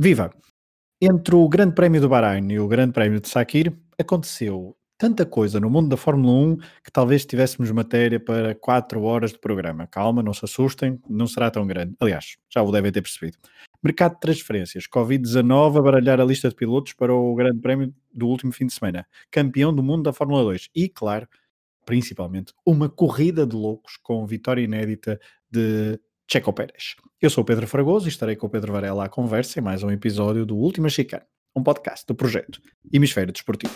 Viva! Entre o Grande Prémio do Bahrein e o Grande Prémio de Sakir, aconteceu tanta coisa no mundo da Fórmula 1 que talvez tivéssemos matéria para 4 horas de programa. Calma, não se assustem, não será tão grande. Aliás, já o devem ter percebido. Mercado de transferências, Covid-19 a baralhar a lista de pilotos para o Grande Prémio do último fim de semana. Campeão do mundo da Fórmula 2. E, claro, principalmente, uma corrida de loucos com vitória inédita de Checo Pérez. Eu sou o Pedro Fragoso e estarei com o Pedro Varela à conversa em mais um episódio do Última Chicane, um podcast do projeto Hemisfério Desportivo.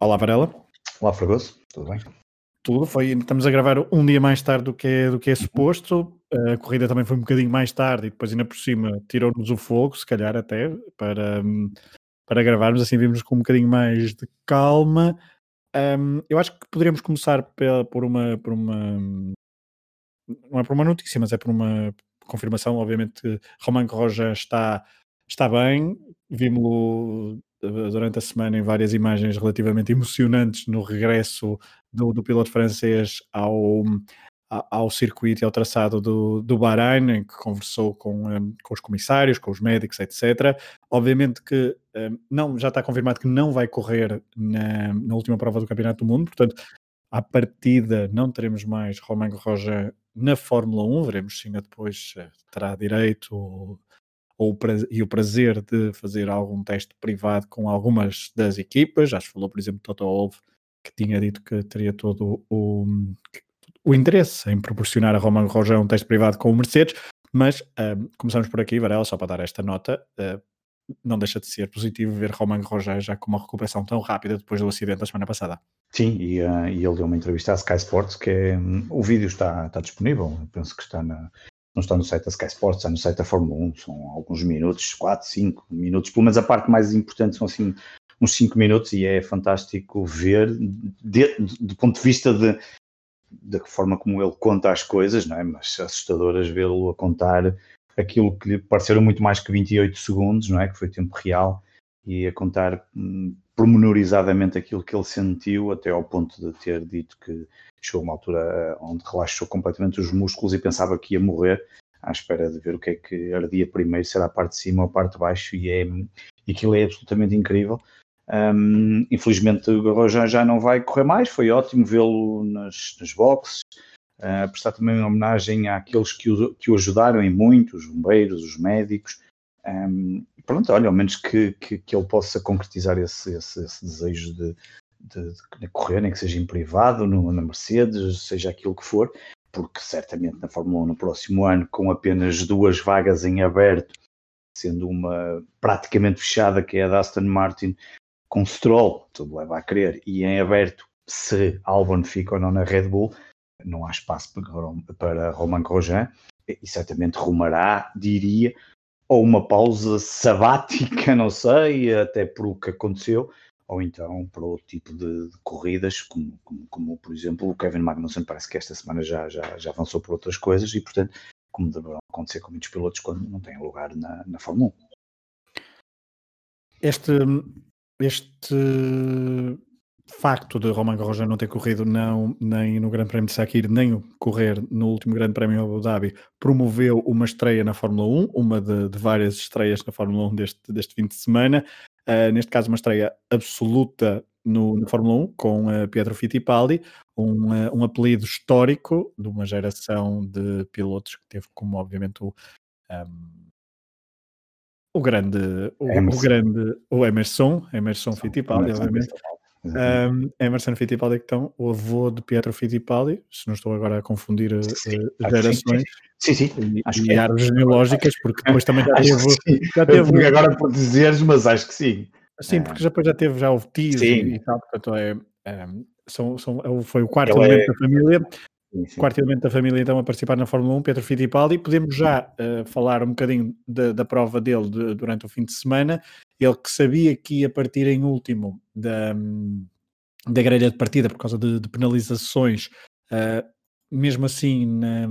Olá Varela. Olá Fragoso, tudo bem? Tudo. Foi, estamos a gravar um dia mais tarde do que é, do que é suposto. A corrida também foi um bocadinho mais tarde e depois ainda por cima tirou-nos o fogo, se calhar até, para, para gravarmos, assim vimos com um bocadinho mais de calma. Um, eu acho que poderíamos começar por uma, por uma não é por uma notícia, mas é por uma confirmação, obviamente Romain Roja está, está bem, vimos-lo durante a semana em várias imagens relativamente emocionantes no regresso do, do piloto francês ao, ao circuito e ao traçado do, do Bahrein, em que conversou com, um, com os comissários, com os médicos, etc. Obviamente que um, não, já está confirmado que não vai correr na, na, última prova do Campeonato do Mundo, portanto, à partida não teremos mais Romain Roja na Fórmula 1, veremos se ainda depois uh, terá direito ou, e o prazer de fazer algum teste privado com algumas das equipas. Já se falou, por exemplo, Toto Wolff, que tinha dito que teria todo o, o interesse em proporcionar a Roman Rogério um teste privado com o Mercedes. Mas um, começamos por aqui, Varela, só para dar esta nota. Uh, não deixa de ser positivo ver Roman Rogério já com uma recuperação tão rápida depois do acidente da semana passada. Sim, e, uh, e ele deu uma entrevista à Sky Sports que é, um, o vídeo está, está disponível, penso que está na, não está no site da Sky Sports, está no site da Fórmula 1, são alguns minutos, 4, 5 minutos, pelo menos a parte mais importante são assim uns 5 minutos e é fantástico ver, de, do ponto de vista de, da forma como ele conta as coisas, não é? mas assustadoras vê-lo a contar aquilo que lhe pareceram muito mais que 28 segundos, não é? que foi tempo real, e a contar hum, pormenorizadamente aquilo que ele sentiu, até ao ponto de ter dito que chegou uma altura eh, onde relaxou completamente os músculos e pensava que ia morrer, à espera de ver o que é que ardia primeiro, se era a parte de cima ou a parte de baixo, e, é, e aquilo é absolutamente incrível. Um, infelizmente o Rojan já não vai correr mais, foi ótimo vê-lo nas, nas boxes, uh, prestar também uma homenagem àqueles que o, que o ajudaram em muito, os bombeiros, os médicos, um, pronto, olha, ao menos que, que, que ele possa concretizar esse, esse, esse desejo de, de, de, correr, nem que seja em privado, no, na Mercedes, seja aquilo que for, porque certamente na Fórmula 1 no próximo ano, com apenas duas vagas em aberto, sendo uma praticamente fechada, que é a da Aston Martin, com Stroll, tudo leva a crer, e em aberto, se Albon fica ou não na Red Bull, não há espaço para, para Romain Grosjean, e certamente rumará, diria, ou uma pausa sabática, não sei, até por o que aconteceu, ou então para outro tipo de, de corridas, como, como, como, por exemplo o Kevin Magnussen parece que esta semana já, já, já avançou por outras coisas e portanto, como deverão acontecer com muitos pilotos quando não têm lugar na, na Fórmula 1. Este, este facto de Roman Grosjean não ter corrido não, nem no Grande Prémio de Sakir, nem correr no último Grande Prémio Abu Dhabi, promoveu uma estreia na Fórmula 1, uma de, de várias estreias na Fórmula 1 deste, deste fim de semana. Uh, neste caso, uma estreia absoluta no, na Fórmula 1 com uh, Pietro Fittipaldi, um, uh, um apelido histórico de uma geração de pilotos que teve como, obviamente, o. Um, o grande, o, o, grande, o Emerson, Emerson Fittipaldi, obviamente, um, Emerson Fittipaldi, então, o avô de Pietro Fittipaldi, se não estou agora a confundir uh, gerações sim, sim, sim. e, acho e árvores genealógicas, porque depois também já teve. Já teve agora por dizeres, mas acho que sim. Sim, porque depois já teve já o tios e, e tal, portanto é, é, são, são, é foi o quarto Ele elemento é... da família. Sim, sim. Quarto elemento da família então a participar na Fórmula 1, Pedro Fittipaldi. Podemos já uh, falar um bocadinho da, da prova dele de, durante o fim de semana ele que sabia que ia partir em último da, da grelha de partida por causa de, de penalizações, uh, mesmo assim na,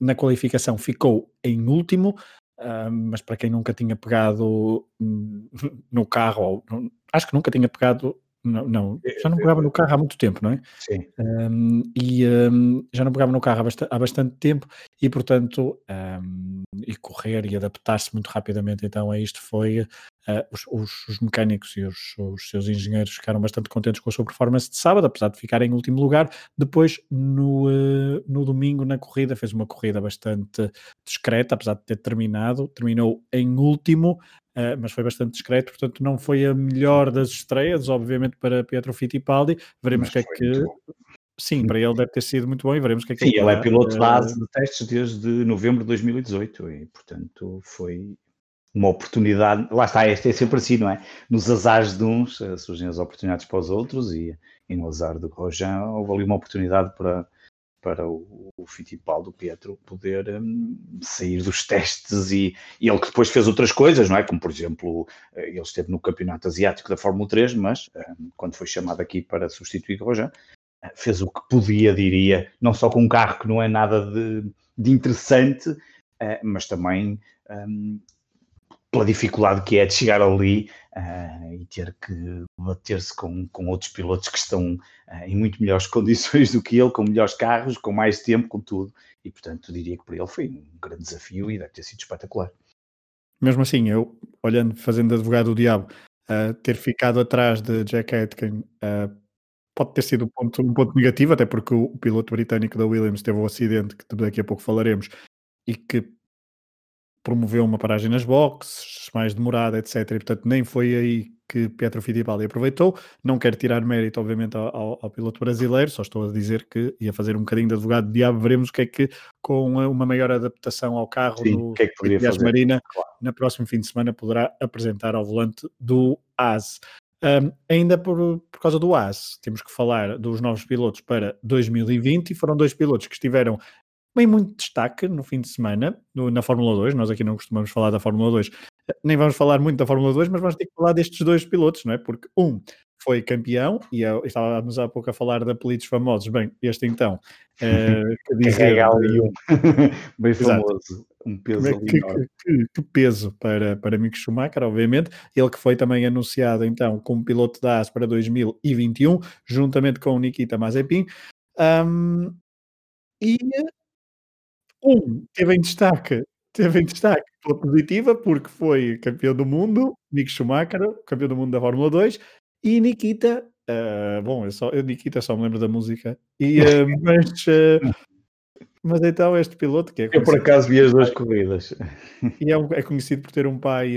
na qualificação ficou em último, uh, mas para quem nunca tinha pegado no carro, ou, acho que nunca tinha pegado não, não, já não pegava no carro há muito tempo, não é? Sim. Um, e um, já não pegava no carro há bastante, há bastante tempo e, portanto, um, e correr e adaptar-se muito rapidamente então a isto foi Uh, os, os, os, mecânicos e os, os, seus engenheiros ficaram bastante contentes com a sua performance de sábado, apesar de ficar em último lugar. Depois, no, uh, no domingo, na corrida, fez uma corrida bastante discreta, apesar de ter terminado. Terminou em último, uh, mas foi bastante discreto, portanto, não foi a melhor das estreias, obviamente, para Pietro Fittipaldi. Veremos o que é que. Sim, para ele deve ter sido muito bom e veremos o que é que Sim, ele é piloto base de testes desde novembro de 2018 e, portanto, foi uma oportunidade, lá está, este é sempre assim, não é? Nos azares de uns uh, surgem as oportunidades para os outros e, e no azar do Rojan houve ali uma oportunidade para, para o, o Fittipaldi, o Pietro, poder um, sair dos testes e, e, ele que depois fez outras coisas, não é? Como, por exemplo, eh, ele esteve no Campeonato Asiático da Fórmula 3, mas um, quando foi chamado aqui para substituir Rojan, eh, fez o que podia, diria, não só com um carro que não é nada de, de interessante, uh, mas também um, pela dificuldade que é de chegar ali uh, e ter que bater-se com, com outros pilotos que estão uh, em muito melhores condições do que ele, com melhores carros, com mais tempo, com tudo. E, portanto, diria que para ele foi um grande desafio e deve ter sido espetacular. Mesmo assim, eu, olhando, fazendo advogado do diabo, uh, ter ficado atrás de Jack Aitken pode ter sido um ponto, um ponto negativo, até porque o, o piloto britânico da Williams teve um acidente que daqui a pouco falaremos e que promoveu uma paragem nas boxes, mais demorada, etc. E, portanto, nem foi aí que Pietro Fittipaldi aproveitou. Não quero tirar mérito, obviamente, ao, ao, piloto brasileiro, só estou a dizer que ia fazer um bocadinho de advogado de diabo. Veremos o que é que, com uma maior adaptação ao carro Sim, do que é que fazer? Marina, claro. na próximo fim de semana poderá apresentar ao volante do AS. Um, ainda por, por causa do AS, temos que falar dos novos pilotos para 2020 e foram dois pilotos que estiveram bem muito destaque no fim de semana no, na Fórmula 2. Nós aqui não costumamos falar da Fórmula 2, nem vamos falar muito da Fórmula 2, mas vamos ter que falar destes dois pilotos, não é? Porque um foi campeão e eu, estávamos há pouco a falar de apelidos famosos. Bem, este então, é, que dizer, ali um bem famoso, um peso é, que, que, que, peso para, para Mick Schumacher, obviamente. Ele que foi também anunciado então como piloto da AS para 2021, juntamente com o Nikita Mazepin. Um, e um, teve em destaque, teve em destaque pela positiva, porque foi campeão do mundo, Nick Schumacher, campeão do mundo da Fórmula 2, e Nikita, uh, bom, eu, só, eu Nikita só me lembro da música, e, uh, mas, uh, mas então este piloto que é Eu por acaso vi as duas corridas. E é, é, conhecido por ter um pai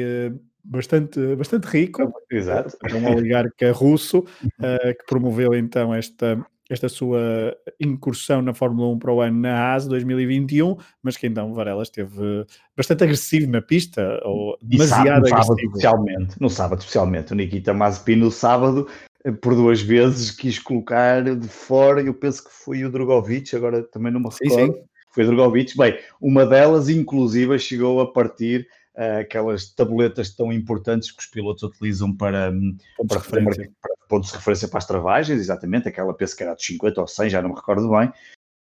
bastante, bastante rico, Exato. um oligarca russo, que promoveu então esta esta sua incursão na Fórmula 1 para o ano na AS 2021, mas que então Varela esteve bastante agressivo na pista, ou demasiado sábado, agressivo. Sábado, especialmente, no sábado especialmente, o Nikita Mazepin no sábado eh, por duas vezes quis colocar de fora, eu penso que foi o Drogovic, agora também não me recordo, sim, sim. foi o Drogovic, bem, uma delas inclusive chegou a partir uh, aquelas tabuletas tão importantes que os pilotos utilizam para, hum, para, para, para pontos de referência para as travagens, exatamente, aquela penso que era de 50 ou 100, já não me recordo bem,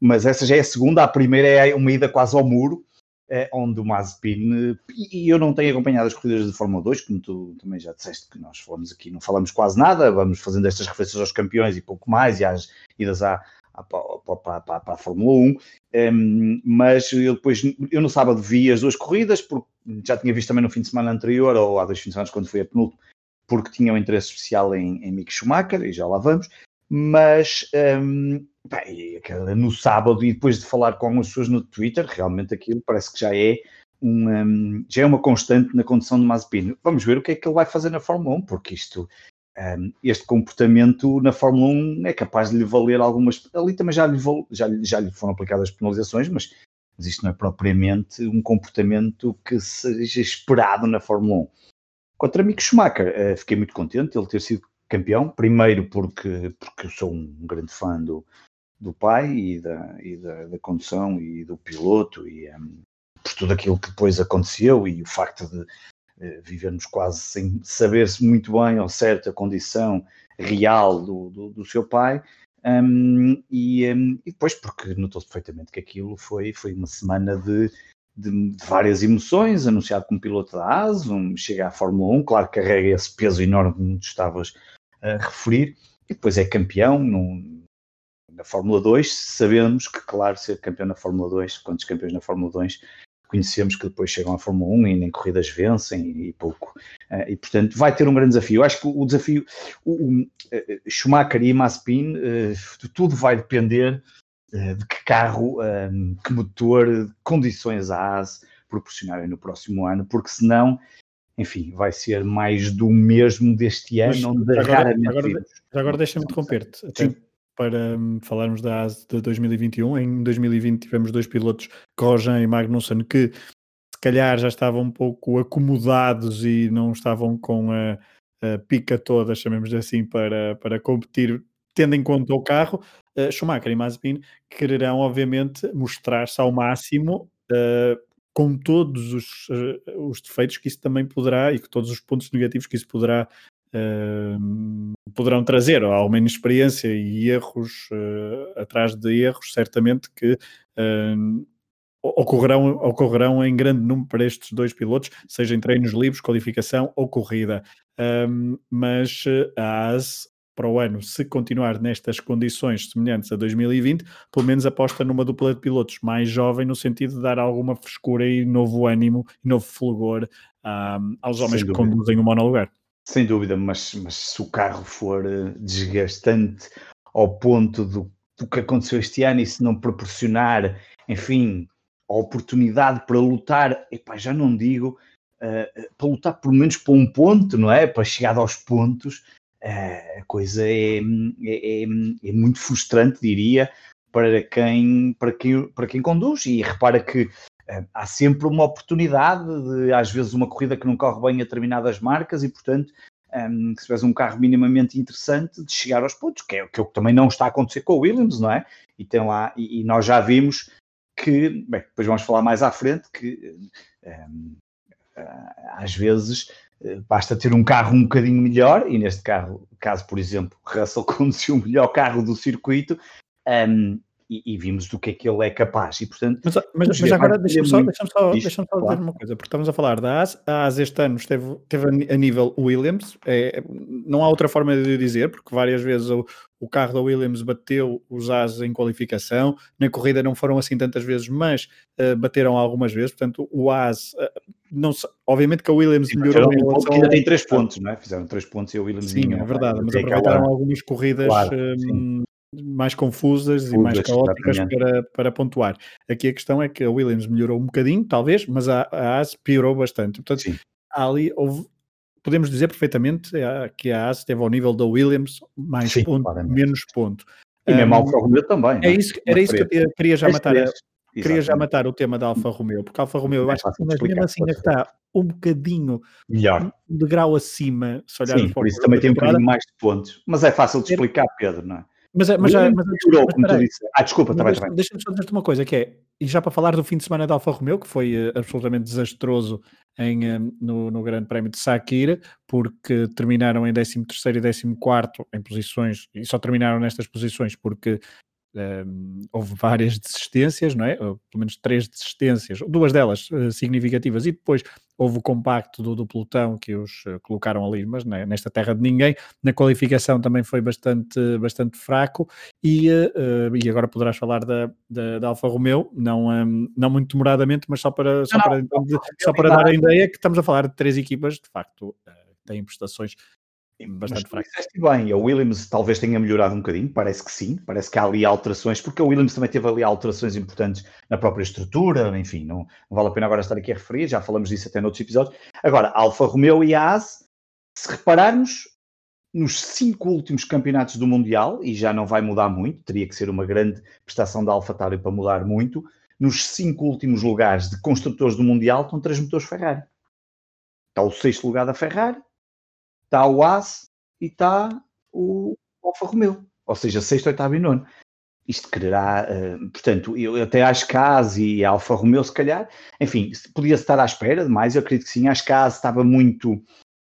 mas essa já é a segunda, a primeira é uma ida quase ao muro, é, onde o Mazepin, e eu não tenho acompanhado as corridas de Fórmula 2, como tu também já disseste que nós falamos aqui, não falamos quase nada, vamos fazendo estas referências aos campeões e pouco mais, e às idas à, para, para, para, a Fórmula 1, um, ehm, mas eu depois, eu no sábado vi as duas corridas, porque já tinha visto também no fim de semana anterior, ou há dois fins de semana quando foi a penúltimo, porque tinha um interesse especial em, em Mick Schumacher, e já lá vamos, mas um, bem, no sábado, e depois de falar com algumas pessoas no Twitter, realmente aquilo parece que já é, um, um, já é uma constante na condução de Mazepin. Vamos ver o que é que ele vai fazer na Fórmula 1, porque isto, um, este comportamento na Fórmula 1 é capaz de lhe valer algumas. Ali também já lhe, já, já lhe foram aplicadas penalizações, mas, mas isto não é propriamente um comportamento que seja esperado na Fórmula 1. Contra Mick Schumacher, uh, fiquei muito contente ele ter sido campeão. Primeiro porque, porque sou um grande fã do, do pai e, da, e da, da condução e do piloto e um, por tudo aquilo que depois aconteceu e o facto de uh, vivermos quase sem saber-se muito bem ao certo a condição real do, do, do seu pai. Um, e, um, e, depois, porque notou-se perfeitamente que aquilo foi, foi uma semana de, de, várias emoções, anunciado como piloto da AS, um, chega à Fórmula 1, claro que carrega esse peso enorme que tu estavas a referir, e depois é campeão num, na Fórmula 2, sabemos que, claro, ser campeão na Fórmula 2, quantos campeões na Fórmula 2 conhecemos que depois chegam à Fórmula 1 e nem corridas vencem e pouco. Uh, e portanto vai ter um grande desafio. Eu acho que o desafio, o, o uh, Schumacher e Mazepin, uh, tudo vai depender de que carro, que motor, condições a AS proporcionarem no próximo ano, porque senão, enfim, vai ser mais do mesmo deste ano, Mas, onde agora, raramente agora, agora deixa-me interromper-te para um, falarmos da AS de 2021. Em 2020 tivemos dois pilotos, Grosjean e Magnussen, que se calhar já estavam um pouco acomodados e não estavam com a, a pica toda, chamemos assim, para, para competir, tendo em conta o carro. Uh, Schumacher e Mazepin quererão, obviamente, mostrar-se ao máximo. Uh, com todos os, uh, os defeitos que isso também poderá e com todos os pontos negativos que isso poderá Uh, poderão trazer ao menos experiência e erros uh, atrás de erros, certamente que uh, ocorrerão, ocorrerão em grande número para estes dois pilotos, seja em treinos livres, qualificação ou corrida. mas a AS para o ano, se continuar nestas condições semelhantes a 2020, pelo menos aposta numa dupla de pilotos mais jovem, no sentido de dar alguma frescura e novo ânimo, novo fulgor aos homens que conduzem o monolugar. Sem dúvida, mas, mas se o carro for eh, desgastante ao ponto do, do que aconteceu este ano e se não proporcionar, enfim, a oportunidade para lutar, epá, já não digo, uh, para lutar pelo menos para um ponto, não é? Para chegar aos pontos, a coisa é, é, é, é, muito frustrante, diria, para quem, para, quem, para quem conduz. E repara que uh, há sempre uma oportunidade de, às vezes, uma corrida que não corre bem a determinadas marcas e, portanto, um, ehm, se tiveres um carro minimamente interessante, de chegar aos pontos, que é, que é o que também não está a acontecer com o Williams, não é? E, tem lá, e, e nós já vimos que, bem, depois vamos falar mais à frente, que um, ehm, eh, às vezes eh, basta ter um carro um bocadinho melhor, e neste carro, caso, por exemplo, Russell conduziu o melhor carro do circuito, um, ehm, e, e, vimos do que é que ele é capaz. E, portanto, mas, mas, mas agora deixa-me só, deixa só, deixa só claro. dizer uma coisa, porque estamos a falar da AS, a AS este ano esteve, esteve a nível Williams, é, não há outra forma de dizer, porque várias vezes o, o carro da Williams bateu os AS em qualificação, na corrida não foram assim tantas vezes, mas uh, bateram algumas vezes, portanto o AS, uh, não, obviamente que a Williams Sim, melhorou um ponto ainda tem três pontos, não é? Fizeram três pontos e a Williams Sim, é verdade, mas aproveitaram algumas corridas claro, um, mais confusas e mais caóticas para, para pontuar. Aqui a questão é que a Williams melhorou um bocadinho, talvez, mas a, a AS piorou bastante. Portanto, Sim. ali houve, podemos dizer perfeitamente eh, que a AS esteve ao nível da Williams, mais Sim, ponto, menos ponto. E mesmo a Alfa Romeo também. É, é isso, era isso que eu queria já matar. Queria já matar o tema da Alfa Romeo, porque a Alfa Romeo eu é acho que mas mesmo assim ainda está um bocadinho melhor. de grau acima, se olharmos Sim, por isso também tem um bocadinho mais de pontos, mas é fácil de explicar, Pedro, não é? Mas, é, mas, já, mas, mas, como tu disse. Ah, desculpa, também, deixa, Deixa-me só dizer-te uma coisa, que é, e já para falar do fim de semana da Alfa Romeo, que foi uh, absolutamente desastroso em, um, no, no Grande Prémio de Sakir, porque terminaram em 13 e 14 em posições, e só terminaram nestas posições porque um, houve várias desistências, não é? Ou, pelo menos três desistências, duas delas uh, significativas, e depois houve o compacto do, do pelotão que os uh, colocaram ali, mas né, nesta terra de ninguém. Na qualificação também foi bastante, bastante fraco, e, uh, e agora poderás falar da, da, da Alfa Romeo, não, um, não muito demoradamente, mas só para, só não, para, não, só para dar a ideia que estamos a falar de três equipas, de facto, têm prestações bastante fraco. bem, a Williams talvez tenha melhorado um bocadinho, parece que sim, parece que há ali alterações, porque a Williams também teve ali alterações importantes na própria estrutura, enfim, não, não vale a pena agora estar aqui a referir, já falamos disso até noutros episódios. Agora, Alfa Romeo e a AS, se repararmos, nos cinco últimos campeonatos do Mundial, e já não vai mudar muito, teria que ser uma grande prestação da AlphaTauri para mudar muito, nos cinco últimos lugares de construtores do Mundial estão três motores Ferrari. Está o sexto lugar da Ferrari, está o AS e está o Alfa Romeo, ou seja, sexto, oitavo e nono. Isto quererá, uh, portanto, eu até acho que a AS e a Alfa Romeo, se calhar, enfim, podia estar à espera de mais, eu acredito que sim, acho que a AS estava muito,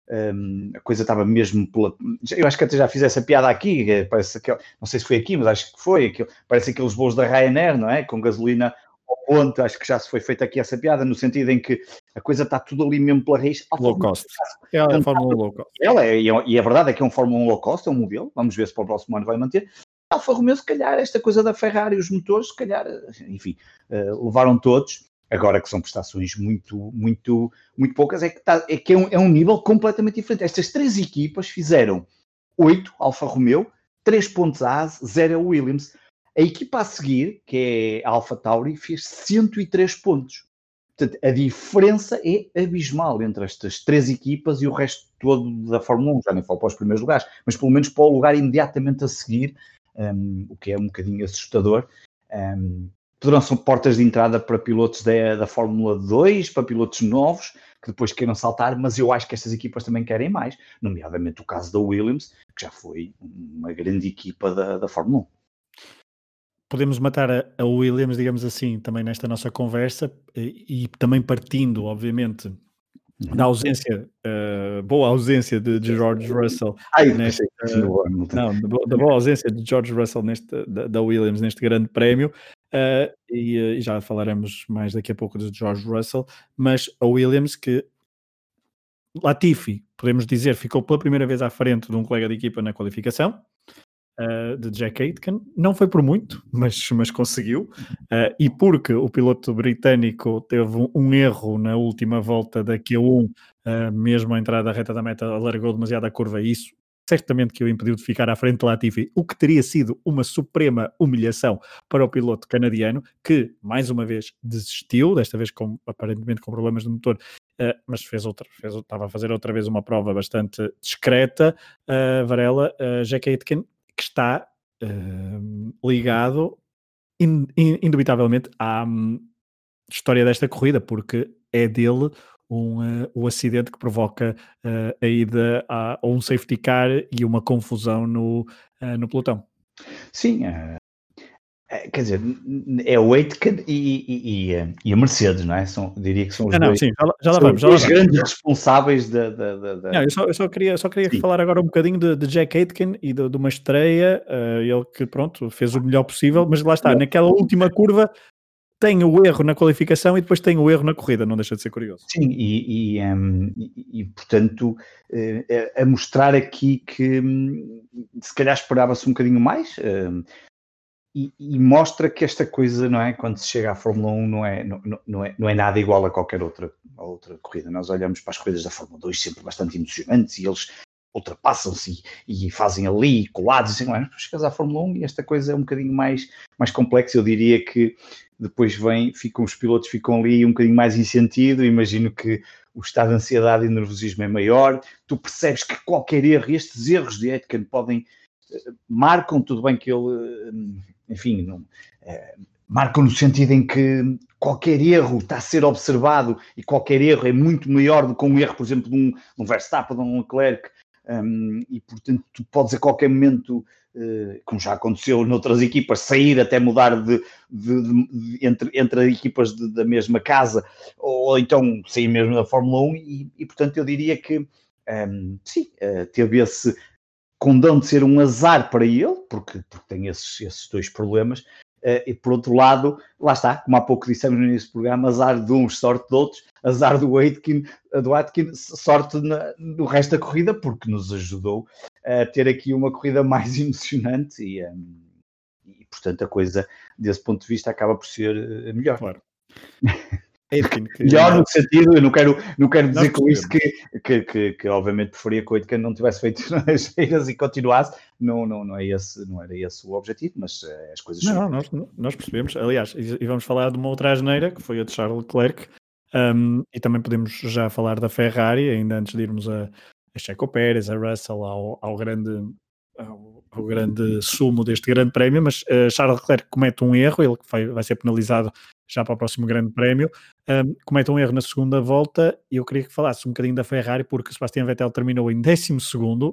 um, a coisa estava mesmo pela. Eu acho que até já fiz essa piada aqui, parece que, não sei se foi aqui, mas acho que foi. Aquilo, parece aqueles voos da Ryanair, não é? Com gasolina ao ponto, acho que já se foi feita aqui essa piada, no sentido em que a coisa está tudo ali mesmo pela raiz. Low cost. É a Fórmula 1 low cost. Ela é, e a verdade é que é um Fórmula 1 low cost, é um modelo, vamos ver se para o próximo ano vai manter. Alfa Romeo, se calhar, esta coisa da Ferrari, os motores, se calhar, enfim, uh, levaram todos agora que são prestações muito, muito, muito poucas, é que, tá, é, que é, um, é um nível completamente diferente. Estas três equipas fizeram 8 Alfa Romeo, 3 pontos a AS, 0 Williams. A equipa a seguir, que é a Alfa Tauri, fez 103 pontos. Portanto, a diferença é abismal entre estas três equipas e o resto todo da Fórmula 1. Já nem falo para os primeiros lugares, mas pelo menos para o lugar imediatamente a seguir, um, o que é um bocadinho assustador. Um, poderão ser portas de entrada para pilotos da, da Fórmula 2, para pilotos novos, que depois queiram saltar, mas eu acho que estas equipas também querem mais, nomeadamente o caso da Williams, que já foi uma grande equipa da, da Fórmula 1. Podemos matar a, a Williams, digamos assim, também nesta nossa conversa, e, e também partindo, obviamente, uhum. da ausência, uh, boa ausência de, de George Russell. Ai, neste, uh, não, da, boa ausência de George Russell neste, da, da Williams neste grande prémio. Uh, e, uh, e, já falaremos mais daqui a pouco de George Russell, mas a Williams que Latifi, podemos dizer, ficou pela primeira vez à frente de um colega de equipa na qualificação, uh, de Jack Aitken, não foi por muito, mas, mas conseguiu, e porque o piloto britânico teve um, um, erro na última volta da Q1, mesmo a entrada da reta da meta alargou demasiado a curva, e isso certamente que o impediu de ficar à frente de Latifi, o que teria sido uma suprema humilhação para o piloto canadiano, que, mais uma vez, desistiu, desta vez com, aparentemente com problemas de motor, uh, mas fez outra, fez, estava a fazer outra vez uma prova bastante discreta, uh, Varela, uh, Jack Aitken, que está uh, ligado, in, in, indubitavelmente, à um, história desta corrida, porque é dele um, uh, o acidente que provoca uh, a ida a, a, um safety car e uma confusão no, uh, no pelotão. Sim, quer dizer, é o Aitken e, e, e, a Mercedes, não é? São, diria que são os não, dois, não, sim, já, vamos, já vamos. grandes responsáveis da. da, da, da... Não, eu só, eu só queria, só queria falar agora um bocadinho de, de Jack Aitken e de, de uma estreia, ele que pronto, fez o melhor possível, mas lá está, naquela última curva tem o erro na qualificação e depois tem o erro na corrida, não deixa de ser curioso. Sim, e, e, um, e, e portanto, uh, a mostrar aqui que um, se calhar esperava-se um bocadinho mais. Um, e, e, mostra que esta coisa, não é? Quando se chega à Fórmula 1, não é, não, não, é, não é nada igual a qualquer outra, a outra corrida. Nós olhamos para as corridas da Fórmula 2 sempre bastante emocionantes e eles ultrapassam-se e, e, fazem ali colados, assim, não é? Chegas à Fórmula 1 e esta coisa é um bocadinho mais, mais complexa. Eu diria que depois vem, ficam os pilotos ficam ali um bocadinho mais em sentido, imagino que o estado de ansiedade e nervosismo é maior, tu percebes que qualquer erro, estes erros de Aitken podem, eh, marcam, tudo bem que ele, eh, enfim, não, é, marcam no sentido em que qualquer erro está a ser observado e qualquer erro é muito maior do que um erro, por exemplo, de um, de um Verstappen, de um Leclerc, um, e portanto tu podes a qualquer momento eh, como já aconteceu noutras equipas, sair até mudar de, de, de entre, entre equipas de, da mesma casa, ou então sair mesmo da Fórmula 1, e, e portanto eu diria que um, sim, uh, teve esse condão de ser um azar para ele, porque, porque tem esses, esses dois problemas, Uh, e por outro lado, lá está, como há pouco dissemos no início do programa, azar de uns, sorte de outros, azar do Aitken, do Aitken sorte na, no resto da corrida, porque nos ajudou a ter aqui uma corrida mais emocionante e, um, e portanto, a coisa, desse ponto de vista, acaba por ser eh, melhor. Claro. Aitken, que... Melhor no sentido, eu não quero, não quero dizer com isso que, que, que, que, obviamente preferia que o Aitken não tivesse feito nas feiras e continuasse, não, não, não, é esse, não era esse o objetivo, mas uh, as coisas... Não, não nós, nós percebemos, aliás, e, vamos falar de uma outra asneira, que foi a de Charles Leclerc, um, e também podemos já falar da Ferrari, ainda antes de irmos a, a Checo Pérez, a Russell, ao, ao grande ao, ao, grande sumo deste grande prémio, mas uh, Charles Leclerc comete um erro, ele vai, vai ser penalizado já para o próximo grande prémio, um, comete um erro na segunda volta e eu queria que falasse um bocadinho da Ferrari, porque Sebastian Vettel terminou em 12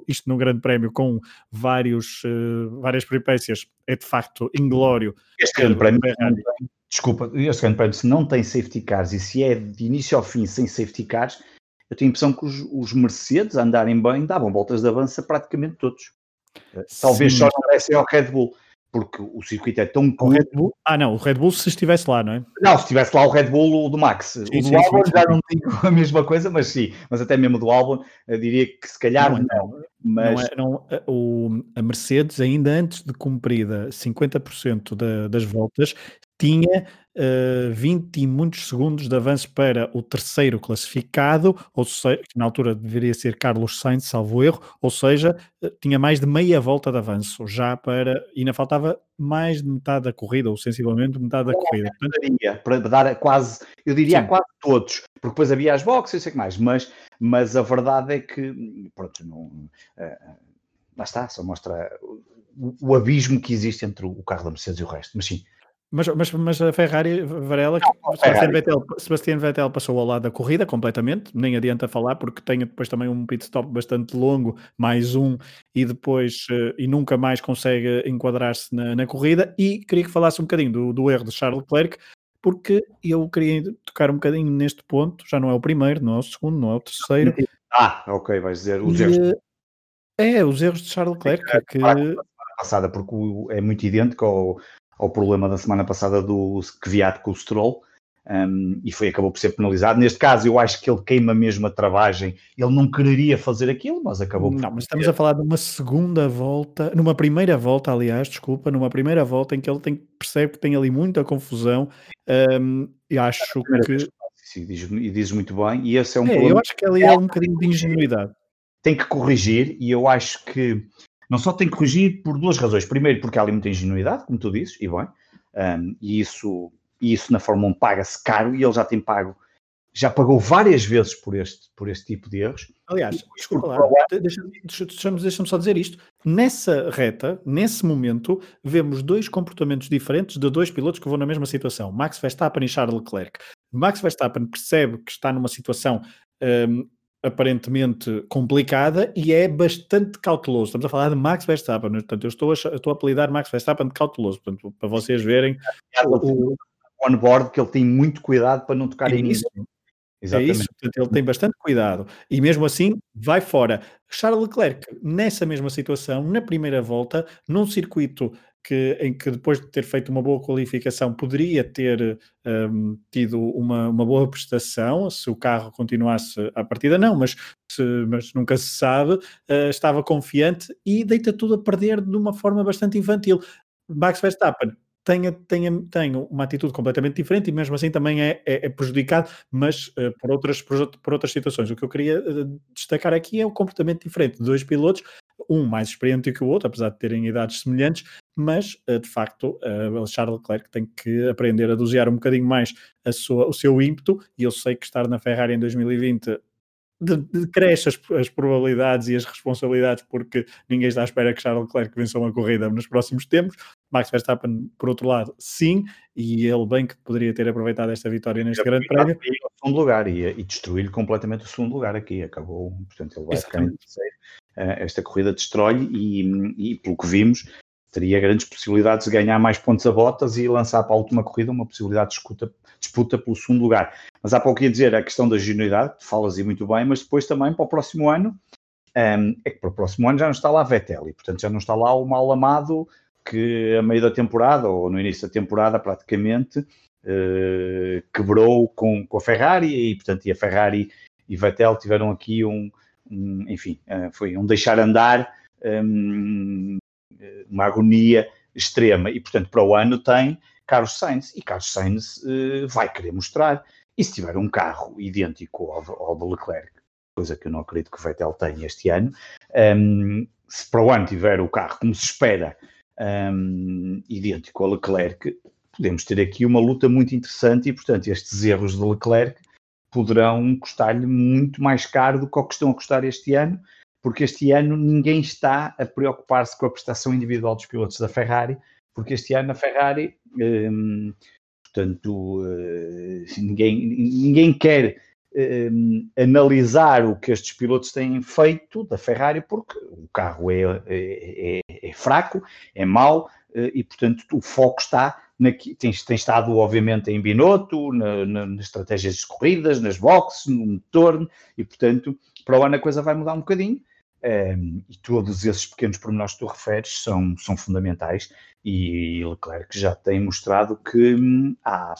isto no grande prémio com vários, uh, várias peripécias, é de facto inglório. Este grande prémio, desculpa, este grande prémio se não tem safety cars e se é de início ao fim sem safety cars, eu tenho a impressão que os, os Mercedes, a andarem bem, davam voltas de avanço a praticamente todos. Talvez Sim. só não dessem ao Red Bull, porque o circuito é tão curto. Ah, não, o Red Bull se estivesse lá, não é? Não, se estivesse lá o Red Bull o do Max. Sim, o do Albon já não digo a mesma coisa, mas sim, mas até mesmo do Albon, eu diria que se calhar não. não mas... Não é, não, o, a Mercedes, ainda antes de cumprida 50% da, das voltas, tinha uh, 20 e muitos segundos de avanço para o terceiro classificado, ou seja, que na altura deveria ser Carlos Sainz, salvo erro, ou seja, uh, tinha mais de meia volta de avanço já para, e ainda faltava mais de metade da corrida, ou sensivelmente metade da corrida. Portanto, para dar quase, eu diria sim. quase todos, porque depois havia as boxes, eu sei que mais, mas, mas a verdade é que, pronto, não, uh, lá está, só mostra o, o abismo que existe entre o carro da Mercedes e o resto, mas sim, mas, mas, mas a Ferrari, Varela, não, Sebastian, Vettel, Sebastian Vettel passou ao lado da corrida completamente, nem adianta falar porque tem depois também um pit stop bastante longo, mais um, e depois uh, e nunca mais consegue enquadrar-se na, na, corrida. E queria que falasse um bocadinho do, do erro de Charles Leclerc, porque eu queria tocar um bocadinho neste ponto, já não é o primeiro, não é o segundo, não é o terceiro. Ah, ok, vais dizer os e, erros. É, os erros de Charles Leclerc. É, que... Passada, porque é muito idêntico ao ao problema da semana passada do Kvyat com o Stroll. Um, e foi, acabou por ser penalizado. Neste caso, eu acho que ele queima mesmo a travagem. Ele não quereria fazer aquilo, mas acabou por. Não, mas estamos a falar de uma segunda volta, numa primeira volta, aliás, desculpa, numa primeira volta em que ele tem, percebe que tem ali muita confusão. Um, e acho que. Sim, diz, e dizes muito bem, e esse é um é, problema. Eu acho que ali é um bocadinho de ingenuidade. Tem que corrigir, e eu acho que não só tem que corrigir por duas razões. Primeiro, porque há ali muita ingenuidade, como tu dizes, e bem, um, e isso, isso na Fórmula 1 paga-se caro e ele já tem pago, já pagou várias vezes por este, por este tipo de erros. Aliás, desculpa lá, deixa-me deixa, deixa só dizer isto. Nessa reta, nesse momento, vemos dois comportamentos diferentes de dois pilotos que vão na mesma situação, Max Verstappen e Charles Leclerc. Max Verstappen percebe que está numa situação um, aparentemente complicada e é bastante cauteloso. Estamos a falar de Max Verstappen, portanto, eu estou a, estou a apelidar Max Verstappen de cauteloso, portanto, para vocês verem. O, on-board que ele tem muito cuidado para não tocar é em isso. Exatamente. É isso, portanto, ele tem bastante cuidado e mesmo assim vai fora. Charles Leclerc, nessa mesma situação, na primeira volta, num circuito que, em que depois de ter feito uma boa qualificação poderia ter um, tido uma, uma boa prestação se o carro continuasse à partida, não, mas, se, mas nunca se sabe, uh, estava confiante e deita tudo a perder de uma forma bastante infantil. Max Verstappen tem, tem, tem uma atitude completamente diferente e mesmo assim também é, é, é prejudicado, mas uh, por, outras, por, por, outras situações. O que eu queria uh, destacar aqui é o comportamento diferente de dois pilotos um mais experiente que o outro, apesar de terem idades semelhantes, mas eh, de facto Charles Leclerc tem que aprender a dosear um bocadinho mais sua, o seu ímpeto, e eu sei que estar na Ferrari em 2020 decresce as, as, probabilidades e as responsabilidades porque ninguém está à espera que Charles Leclerc vença uma corrida nos próximos tempos. Max Verstappen, por outro lado, sim, e ele bem que poderia ter aproveitado esta vitória neste grande prémio. O segundo lugar e, e destruir completamente o segundo lugar aqui, acabou, portanto ele vai ficar em terceiro eh, esta corrida destrói e, e, pelo que vimos, teria grandes possibilidades de ganhar mais pontos a botas e lançar para a última corrida uma possibilidade de disputa, disputa pelo segundo lugar. Mas há pouco ia dizer a questão da genuidade, que falas e muito bem, mas depois também para o próximo ano, um, é que para o próximo ano já não está lá Vettel e portanto já não está lá o mal amado que a meio da temporada ou no início da temporada praticamente uh, quebrou com, com a Ferrari e portanto e a Ferrari e Vettel tiveram aqui um, enfim, eh, foi um deixar andar, um, uma agonia extrema. E, portanto, para o ano tem Carlos Sainz, e Carlos Sainz uh, vai querer mostrar. E se tiver um carro idêntico ao, do Leclerc, coisa que eu não acredito que o Vettel tenha este ano, um, se para o ano tiver o carro como se espera, um, idêntico ao Leclerc, podemos ter aqui uma luta muito interessante e, portanto, estes erros do Leclerc poderão custar-lhe muito mais caro do que o que estão a custar este ano, porque este ano ninguém está a preocupar-se com a prestação individual dos pilotos da Ferrari, porque este ano a Ferrari, hum, portanto, uh, ninguém, ninguém quer hum, analisar o que estes pilotos têm feito da Ferrari, porque o carro é, é, é, é fraco, é mau, uh, e portanto o foco está na, tem, tem, estado, obviamente, em Binotto, na, na, nas estratégias de corridas, nas boxes, no motor, e, portanto, para o ano a coisa vai mudar um bocadinho. Um, e todos esses pequenos pormenores que tu referes são, são fundamentais e Leclerc já tem mostrado que hum, há,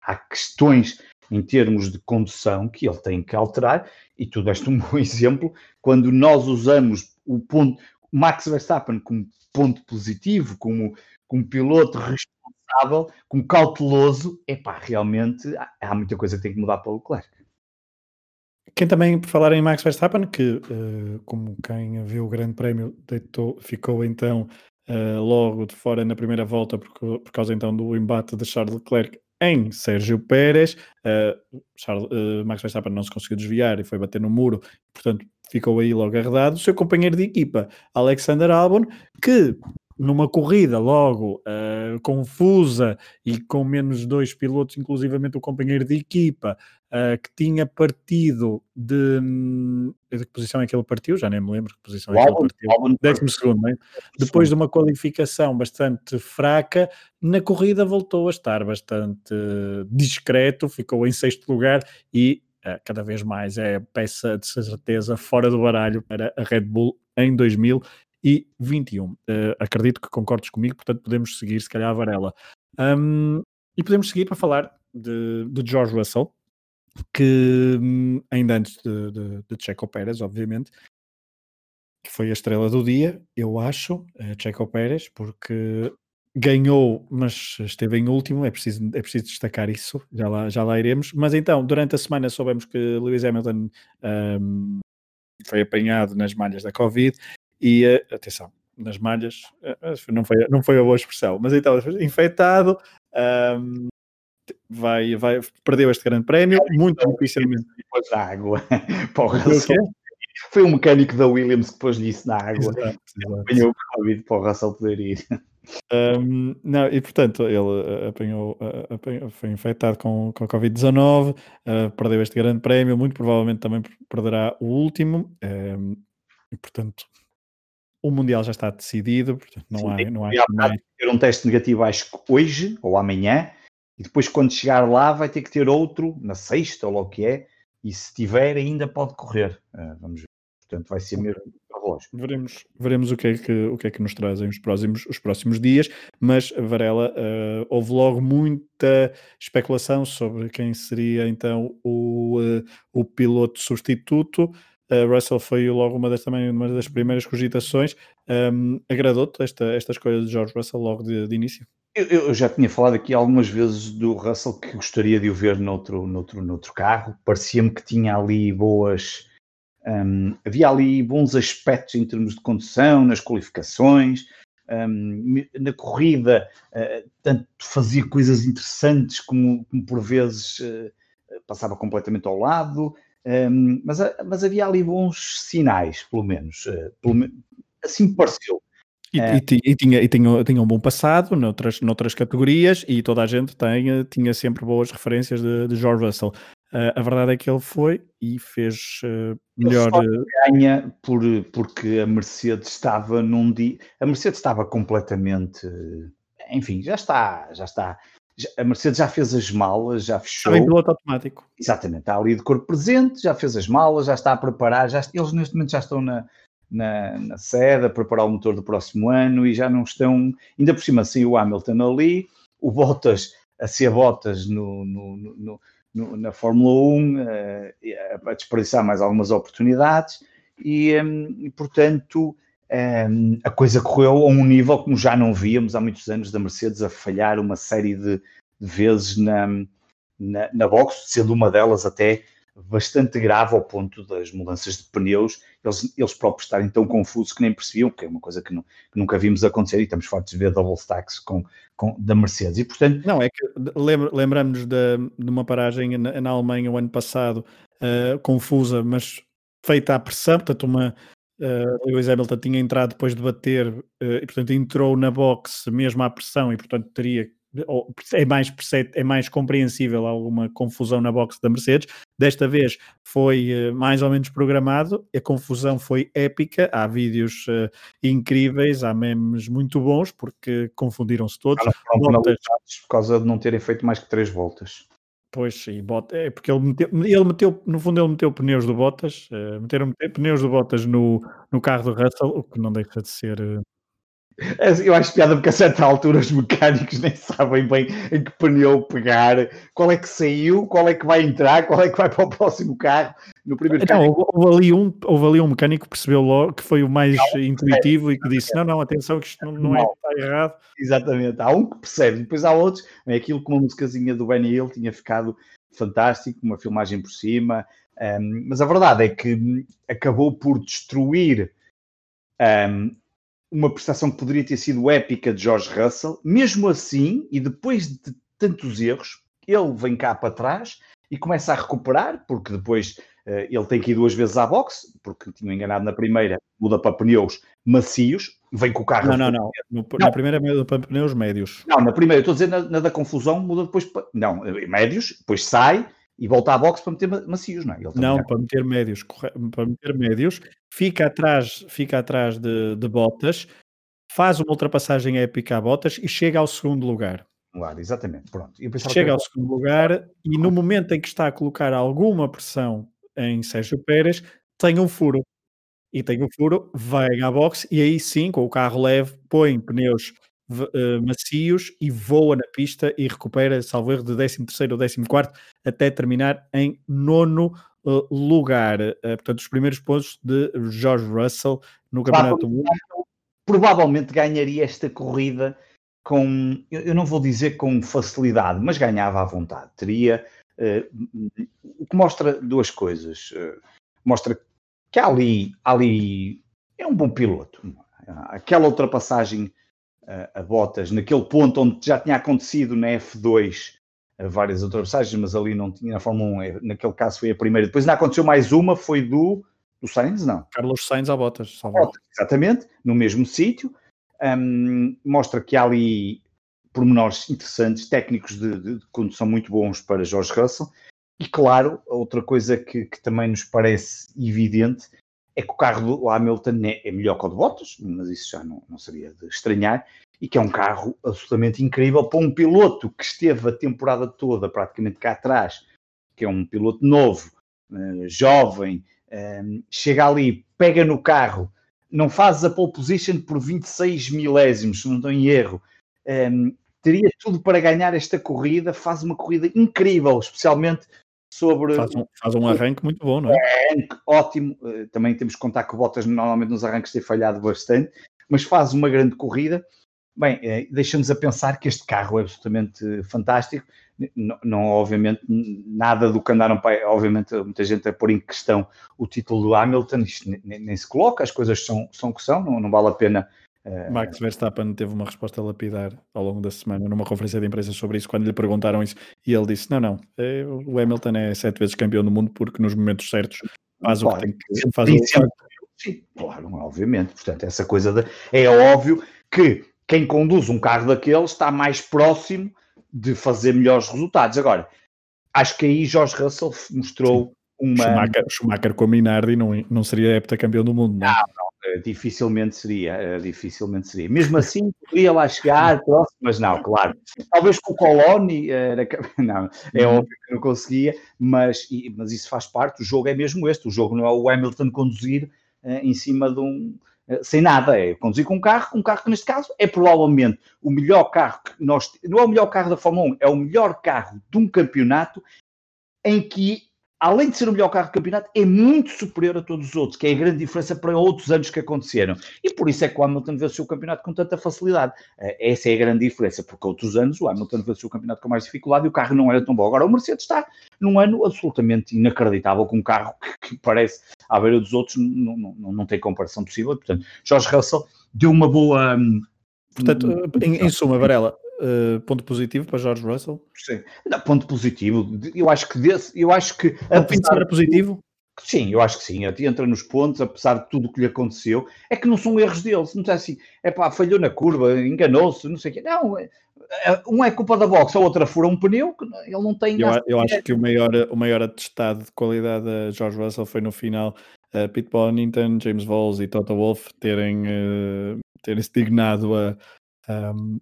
há questões em termos de condução que ele tem que alterar e tu deste um bom exemplo quando nós usamos o ponto Max Verstappen como ponto positivo, como, como piloto responsável, como cauteloso, epá, realmente há, há muita coisa que tem que mudar para o Leclerc. Quem também, por falar em Max Verstappen, que uh, como quem viu o Grande Prémio deitou, ficou então uh, logo de fora na primeira volta por, por, causa então do embate de Charles Leclerc em Sérgio Pérez. Uh, Charles, Max Verstappen não se conseguiu desviar e foi bater no muro, portanto ficou aí logo arredado. O seu companheiro de equipa, Alexander Albon, que numa corrida logo uh, confusa e com menos dois pilotos, inclusivamente o companheiro de equipa, uh, que tinha partido de, de que posição é que ele partiu? Já nem me lembro que posição é que ele partiu. Décimo segundo, né? Depois de uma qualificação bastante fraca, na corrida voltou a estar bastante discreto, ficou em sexto lugar e uh, cada vez mais é peça de certeza fora do baralho para a Red Bull em 2000 e 21. Uh, eh, acredito que concordes comigo, portanto podemos seguir, se calhar, a Varela. Um, e podemos seguir para falar de, de George Russell, que hum, ainda antes de, de, de Checo Pérez, obviamente, que foi a estrela do dia, eu acho, uh, Checo Pérez, porque ganhou, mas esteve em último, é preciso, é preciso destacar isso, já lá, já lá iremos. Mas então, durante a semana soubemos que Lewis Hamilton um, foi apanhado nas malhas da Covid e uh, atenção, nas malhas, uh, não, foi, não foi a boa expressão, mas então, infectado, um, vai, vai, perdeu este grande prémio, muito dificilmente. Depois da água, Foi um mecânico da Williams que pôs-lhe isso na água. Apanhou o Covid para o Russell poder ir. Um, não, e portanto, ele uh, apanhou, apanhou, foi infectado com, com a Covid-19, uh, perdeu este grande prémio, muito provavelmente também perderá o último, um, e portanto, o Mundial já está decidido, portanto, não Sim, há. Não há mais... ter um teste negativo, acho que hoje ou amanhã, e depois, quando chegar lá, vai ter que ter outro na sexta ou o que é, e se tiver, ainda pode correr. Uh, vamos ver. Portanto, vai ser mesmo relógio. Veremos, veremos o, que é que, o que é que nos trazem os próximos, os próximos dias, mas Varela, uh, houve logo muita especulação sobre quem seria então o, uh, o piloto substituto. Russell foi logo uma das, também uma das primeiras cogitações. Um, Agradou-te esta, esta escolha de George Russell logo de, de início? Eu, eu, já tinha falado aqui algumas vezes do Russell que gostaria de o ver noutro, noutro, noutro carro. Parecia-me que tinha ali boas. Um, havia ali bons aspectos em termos de condução, nas qualificações, um, na corrida, uh, tanto fazia coisas interessantes como, como por vezes uh, passava completamente ao lado. Um, mas, mas, havia ali bons sinais, pelo menos. Uh, pelo, assim pareceu. E, é. e, e, tinha, e tinha, tinha um bom passado noutras, noutras categorias e toda a gente tem, tinha sempre boas referências de, de George Russell. Uh, a verdade é que ele foi e fez uh, melhor. Ele ganha por, porque a Mercedes estava num dia. A Mercedes estava completamente. Enfim, já está, já está. A Mercedes já fez as malas, já fechou. Está em piloto automático. Exatamente, está ali de corpo presente, já fez as malas, já está a preparar, já, eles neste momento já estão na, na, na sede a preparar o motor do próximo ano e já não estão, ainda por cima sem o Hamilton ali, o Bottas a ser Bottas no, no, no, no na Fórmula 1, uh, a desperdiçar mais algumas oportunidades e, um, e portanto a coisa correu a um nível como já não víamos há muitos anos da Mercedes a falhar uma série de, de vezes na, na, na box, sendo uma delas até bastante grave ao ponto das mudanças de pneus, eles, eles próprios estarem tão confusos que nem percebiam, que é uma coisa que, não, que nunca vimos acontecer e estamos fortes de ver double stacks com, com, da Mercedes. E portanto. Não, é que lembramos de, de uma paragem na, na Alemanha o ano passado, uh, confusa, mas feita à pressão, portanto, uma. Uh, Lewis Hamilton tinha entrado depois de bater uh, e, portanto, entrou na box mesmo à pressão e, portanto, teria é mais, é mais compreensível alguma confusão na box da Mercedes, Desta vez foi uh, mais ou menos programado, a confusão foi épica, há vídeos incríveis, há memes muito bons, porque confundiram-se todos. Bottas... Por causa de não terem feito mais que três voltas. Pois, e bota, é porque ele meteu, ele meteu, no fundo, ele meteu pneus do Bottas, uh, meteram pneus do Bottas no, no carro do Russell, o que não deixa de ser uh, eu acho piada porque a certa altura os mecânicos nem sabem bem em que pneu pegar, qual é que saiu, qual é que vai entrar, qual é que vai para o próximo carro. No primeiro então, carro... houve, ali um, houve ali um mecânico que percebeu logo que foi o mais não, intuitivo é, e que disse: não, não, atenção, que isto não, não é, está errado. Exatamente, há um que percebe, depois há outros, é aquilo como a musicazinha do Benny Hill tinha ficado fantástico, uma filmagem por cima, um, mas a verdade é que acabou por destruir. Um, uma prestação que poderia ter sido épica de George Russell. Mesmo assim, e depois de tantos erros, ele vem cá para trás e começa a recuperar, porque depois uh, ele tem que ir duas vezes à boxe, porque tinha enganado na primeira, muda para pneus macios, vem com o carro. Não, não, não. No, não. Na primeira muda para pneus médios. Não, na primeira, estou a dizer na, na da confusão, muda depois para. Não, médios, depois sai e volta à boxe para meter macios, não é? não, para meter médios, para meter médios, fica atrás, fica atrás de, de Bottas, faz uma ultrapassagem épica a Bottas e chega ao segundo lugar. Claro, exatamente, pronto. Chega ao segundo lugar e no momento em que está a colocar alguma pressão em Sérgio Pérez, tem um furo. E tem um furo, vai à boxe e aí sim, com o carro leve, põe pneus uh, macios e voa na pista e recupera, salvo erro, de 13 ou 14 até terminar em nono uh, lugar. Uh, portanto, os primeiros pontos de George Russell no Campeonato do Mundo. Provavelmente ganharia esta corrida com, eu não vou dizer com facilidade, mas ganhava à vontade. Teria, o que mostra duas coisas. mostra que ali, ali é um bom piloto. Aquela ultrapassagem a, Bottas naquele ponto onde já tinha acontecido na F2 várias ultrapassagens, mas ali não tinha na Fórmula 1, é, naquele caso foi a primeira. Depois ainda aconteceu mais uma, foi do, do Sainz, não. Carlos Sainz à Bottas. Bottas exatamente, no mesmo sítio. Um, mostra que há ali pormenores interessantes, técnicos de, de, de, condução muito bons para George Russell. E claro, outra coisa que, que também nos parece evidente é que o carro do Hamilton é, é melhor que o de Bottas, mas isso já não, não seria de estranhar, e que é um carro absolutamente incrível para um piloto que esteve a temporada toda praticamente cá atrás, que é um piloto novo, uh, jovem, uh, chega ali, pega no carro, não faz a pole position por 26 milésimos, se não estou em erro, um, teria tudo para ganhar esta corrida, faz uma corrida incrível, especialmente sobre. Faz um, faz um arranque muito bom, não é? Arranque ótimo. Eh, também temos que contar que o Bottas normalmente nos arranques tem falhado bastante, mas faz uma grande corrida. Bem, eh, deixa-nos a pensar que este carro é absolutamente fantástico. Não, não, obviamente, nada do que andaram para. Obviamente, muita gente a pôr em questão o título do Hamilton, isto nem, nem se coloca, as coisas são, são o que são, não, não vale a pena Max Verstappen teve uma resposta lapidar ao longo da semana numa conferência de imprensa sobre isso, quando lhe perguntaram isso, e ele disse: Não, não, é, o Hamilton é sete vezes campeão do mundo porque nos momentos certos faz claro, o que tem que fazer. Sim, claro, obviamente. Portanto, essa coisa de, é óbvio que quem conduz um carro daqueles está mais próximo de fazer melhores resultados. Agora, acho que aí Jorge Russell mostrou Sim. uma. Schumacher, Schumacher com a Minardi não, não seria heptacampeão do mundo, não? É? Não, eh, dificilmente seria, eh, dificilmente seria. Mesmo assim, poderia lá chegar, próximo, mas não, claro. Talvez com o Coloni, eh, não, é uhum. óbvio que não conseguia, mas, mas isso faz parte, o jogo é mesmo este, o jogo não é o Hamilton conduzir em cima de um, sem nada, é conduzir com um carro, um carro que neste caso é provavelmente o melhor carro que nós, não é o melhor carro da Fórmula 1, é o melhor carro de um campeonato em que além de ser o melhor carro do campeonato, é muito superior a todos os outros, que é a grande diferença para outros anos que aconteceram. E por isso é que o Hamilton venceu o campeonato com tanta facilidade. Eh, essa é a grande diferença, porque outros anos o Hamilton venceu o campeonato com mais dificuldade e o carro não era tão bom. Agora o Mercedes está num ano absolutamente inacreditável, com um carro que, parece, à beira dos outros, não, não, não tem comparação possível. Portanto, Jorge Russell deu uma boa. Hum, Portanto, em, em suma, Varela, Uh, ponto positivo para George Russell? Sim, não, ponto positivo. Eu acho que desse, eu acho que fim de positivo. Sim, eu acho que sim. Entra nos pontos, apesar de tudo o que lhe aconteceu. É que não são erros dele. Não está assim, é pá, falhou na curva, enganou-se, não sei o quê. Não, é, é, um é culpa da box, a outra fura um pneu, que ele não tem. Eu, eu acho que o maior, o maior atestado de qualidade da George Russell foi no final uh, Pete Bonington, James Vols e Toto Wolff terem, uh, terem se dignado a, um,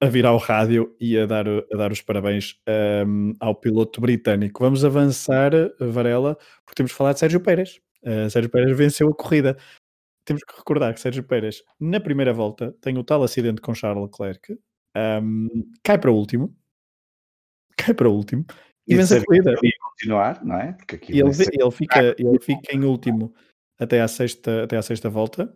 a virar o rádio e a dar, a dar os parabéns um, ao piloto britânico. Vamos avançar, Varela, porque temos que falar de Sérgio Pérez. Uh, Sérgio Pérez venceu a corrida. Temos que recordar que Sérgio Pérez, na primeira volta, tem o tal acidente com Charles Leclerc, um, cai para o último, cai para o último e, e vence a corrida. E continuar, não é? Porque aqui ele, ele, fica, ele fica em último até à sexta, até à sexta volta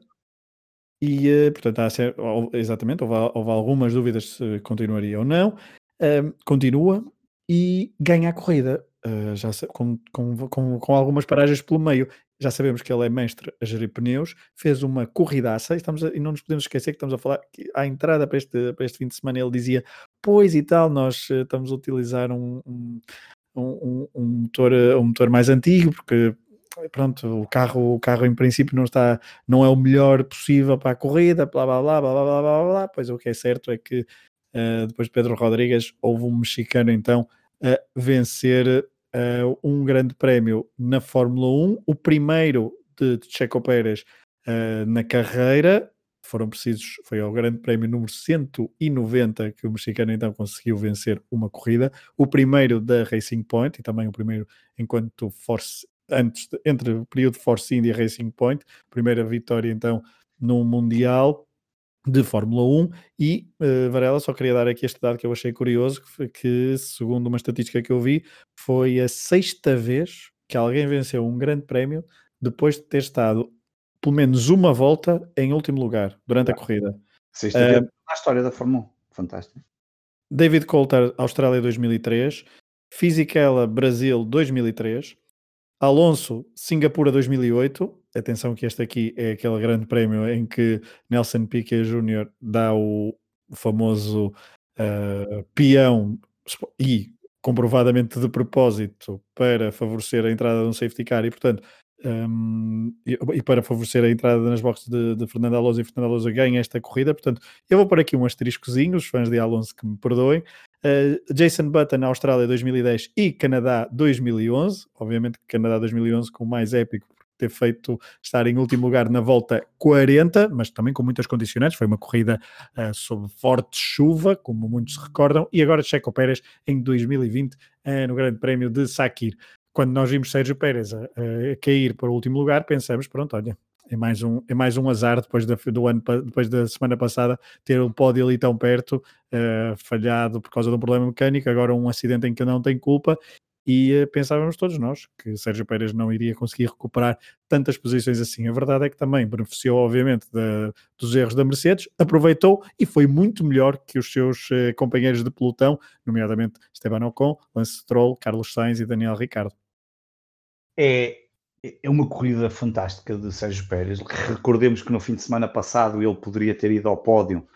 e, eh, portanto, há, exatamente, houve, houve, algumas dúvidas se continuaria ou não. Continua e ganha a corrida, uh, já com, com, com, algumas paragens pelo meio. Já sabemos que ele é mestre a gerir pneus, fez uma corridaça e, estamos a, e não nos podemos esquecer que estamos a falar que à entrada para este, para este fim de semana ele dizia: Pois e tal, nós uh, estamos a utilizar um, um, um, um, motor, um motor mais antigo, porque pronto, o carro, o carro em princípio não está, não é o melhor possível para a corrida, blá blá blá blá blá blá blá, pois o que é certo é que uh, depois de Pedro Rodrigues houve um mexicano então a vencer uh, um grande prémio na Fórmula 1, o primeiro de, de Checo Pérez uh, na carreira, foram precisos, foi ao grande prémio número 190 que o mexicano então conseguiu vencer uma corrida, o primeiro da Racing Point e também o primeiro enquanto Force antes, entre o período Force India e Racing Point, primeira vitória então no Mundial de Fórmula 1 e uh, Varela, só queria dar aqui este dado que eu achei curioso, que, que segundo uma estatística que eu vi, foi a sexta vez que alguém venceu um grande prémio depois de ter estado pelo menos uma volta em último lugar durante a corrida. Sexta uh, vez na história da Fórmula 1, fantástico. David Coulter, Austrália 2003, Fisichella, Brasil 2003, Alonso, Singapura 2008. Atenção que este aqui é aquele grande prémio em que Nelson Piquet Jr. dá o famoso uh, peão e comprovadamente de propósito para favorecer a entrada de um safety car e portanto um, e, e, para favorecer a entrada nas boxes de, de Fernando Alonso e Fernando Alonso ganha esta corrida, portanto eu vou pôr aqui um asteriscozinho, os fãs de Alonso que me perdoem, Uh, Jason Button, Austrália 2010 e Canadá 2011. Obviamente Canadá 2011 com o mais épico ter feito estar em último lugar na volta 40, mas também com muitas condicionantes. Foi uma corrida uh, sob forte chuva, como muitos se recordam. E agora Checo Pérez em 2020 uh, eh, no Grande Prémio de Sakir. Quando nós vimos Sérgio Pérez a cair para o último lugar, pensamos: pronto, olha, é mais um, é mais um azar depois da, do ano, depois da semana passada ter o pódio ali tão perto, uh, falhado por causa de um problema mecânico, agora um acidente em que não tem culpa e uh, pensávamos todos nós que Sérgio Pérez não iria conseguir recuperar tantas posições assim. A verdade é que também beneficiou, obviamente, dos erros da Mercedes, aproveitou e foi muito melhor que os seus uh, companheiros de pelotão, nomeadamente Esteban Ocon, Lance Stroll, Carlos Sainz e Daniel Ricciardo. É, é uma corrida fantástica de Sérgio Pérez. Recordemos que no fim de semana passado ele poderia ter ido ao pódio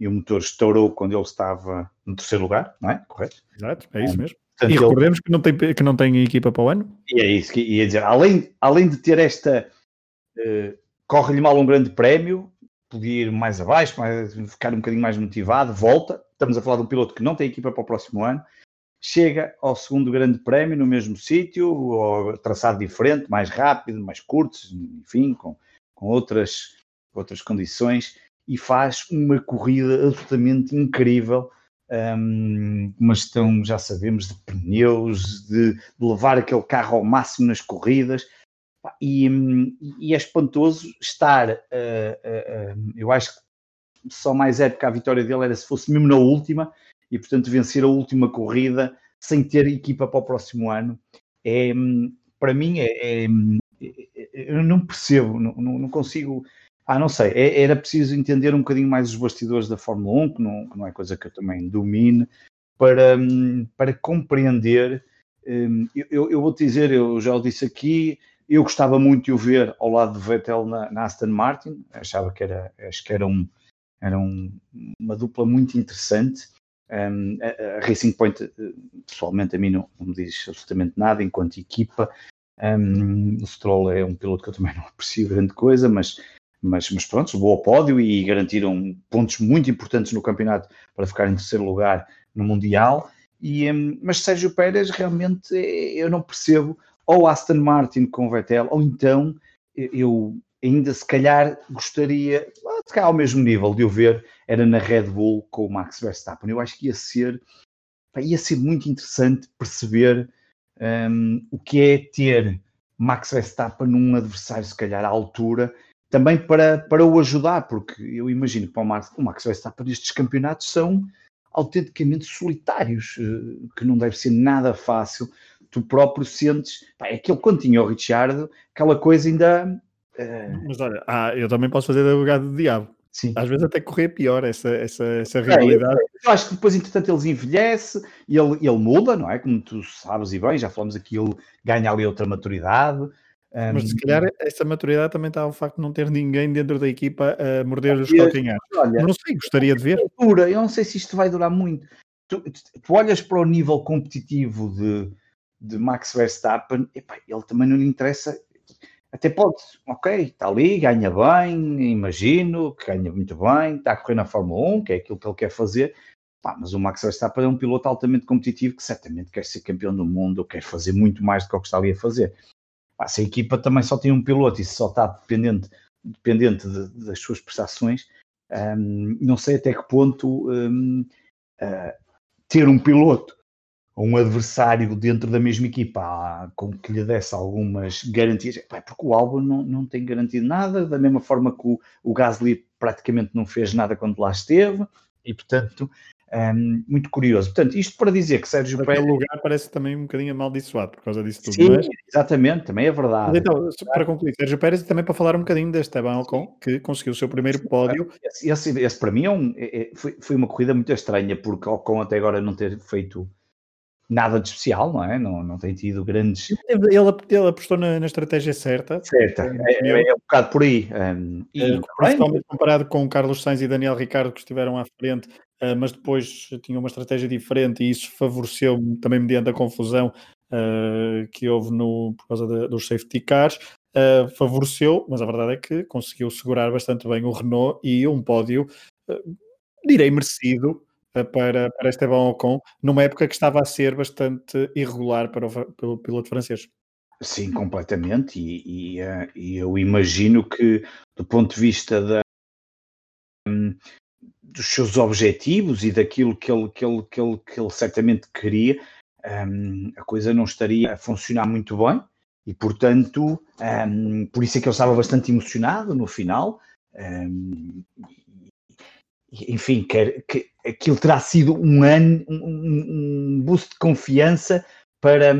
e o motor estourou quando ele estava no terceiro lugar, não é? Correto? Exato, é isso mesmo. Portanto, e recordemos ele... que, não tem, que não tem equipa para o ano. E é isso que ia dizer. Além, além de ter esta. Uh, Corre-lhe mal um grande prémio, podia ir mais abaixo, mais, ficar um bocadinho mais motivado, volta. Estamos a falar de um piloto que não tem equipa para o próximo ano chega ao segundo grande prémio no mesmo sítio, traçado diferente, mais rápido, mais curto, enfim, com, com outras, outras condições, e faz uma corrida absolutamente incrível. Um, uma gestão, já sabemos, de pneus, de, de, levar aquele carro ao máximo nas corridas. E, e é espantoso estar, uh, uh, uh, eu acho que só mais época a vitória dele era se fosse mesmo na última, e, portanto, vencer a última corrida sem ter equipa para o próximo ano é, para mim, é, é, é eu não percebo, não, não, consigo. Ah, não sei, é, era preciso entender um bocadinho mais os bastidores da Fórmula 1, que não, que não é coisa que eu também domine, para, para compreender. Hum, eu, eu vou-te dizer, eu já o disse aqui, eu gostava muito de o ver ao lado de Vettel na, na Aston Martin, achava que era, acho que era, um, era um, uma dupla muito interessante. Um, a, Racing Point, eh, pessoalmente, a mim não, não, me diz absolutamente nada enquanto equipa. Um, o Stroll é um piloto que eu também não aprecio grande coisa, mas, mas, mas pronto, levou ao pódio e garantiram pontos muito importantes no campeonato para ficar em terceiro lugar no Mundial. E, um, mas Sérgio Pérez realmente eh, eu não percebo, ou Aston Martin com Vettel, ou então eu ainda se calhar gostaria, se calhar ao mesmo nível de eu ver, era na Red Bull com o Max Verstappen. Eu acho que ia ser, ia ser muito interessante perceber um, o que é ter Max Verstappen num adversário, se calhar, à altura, também para, para o ajudar, porque eu imagino que para o Max, o Max Verstappen estes campeonatos são autenticamente solitários, eh, que não deve ser nada fácil. Tu próprio sentes, pá, é aquele quando tinha o Richard, aquela coisa ainda. Uh... Mas olha, ah, eu também posso fazer advogado do diabo. Sim. Às vezes até correr pior essa, essa, essa realidade. É, eu, acho que depois, entretanto, eles envelhece e ele, ele muda, não é? Como tu sabes e bem, já falamos aqui, ele ganha ali outra maturidade. Um... Mas se calhar essa maturidade também está ao facto de não ter ninguém dentro da equipa a morder os calcanhares. Não sei, gostaria de ver. Dura, eu não sei se isto vai durar muito. Tu, tu olhas para o nível competitivo de, de Max Verstappen, epá, ele também não lhe interessa até pode, ok, está ali, ganha bem, imagino que ganha muito bem, está a correr na Fórmula 1, que é aquilo que ele quer fazer, Pá, mas o Max Verstappen é um piloto altamente competitivo que certamente quer ser campeão do mundo quer fazer muito mais do que o que está ali a fazer. Pá, se a equipa também só tem um piloto e só está dependente, dependente de, das suas prestações, um, não sei até que ponto um, uh, ter um piloto um adversário dentro da mesma equipa com que lhe desse algumas garantias, porque o Albon não, não tem garantido nada, da mesma forma que o, o Gasly praticamente não fez nada quando lá esteve, e portanto, um, muito curioso. Portanto, isto para dizer que Sérgio Pérez... lugar parece também um bocadinho amaldiçoado por causa disso tudo. Sim, mas... exatamente, também é verdade. Mas então, para concluir, Sérgio Pérez também para falar um bocadinho deste Esteban Ocon, que conseguiu o seu primeiro pódio. Esse, esse, esse para mim é um, é, é, foi, foi uma corrida muito estranha, porque Ocon até agora não ter feito nada de especial, não é? Não, não tem tido grandes. Ele, ele apostou na, na, estratégia certa. Certa, é, é, é, um bocado por aí. Um, e, uh, principalmente comparado com Carlos Sainz e Daniel Ricardo, que estiveram à frente, uh, mas depois tinha uma estratégia diferente e isso favoreceu também mediante a confusão uh, que houve no, por causa de, dos safety cars. favoreceu, mas a verdade é que conseguiu segurar bastante bem o Renault e um pódio, direi merecido, eh, para, para Esteban Ocon, numa época que estava a ser bastante irregular para o, pelo piloto francês. Sim, completamente, e, e, uh, e, eu imagino que, do ponto de vista da, um, dos seus objetivos e daquilo que ele, que ele, que ele, que ele certamente queria, um, a coisa não estaria a funcionar muito bem, e portanto, um, por isso é que ele estava bastante emocionado no final, enfim, quer, que aquilo terá sido um ano, um, um boost de confiança para,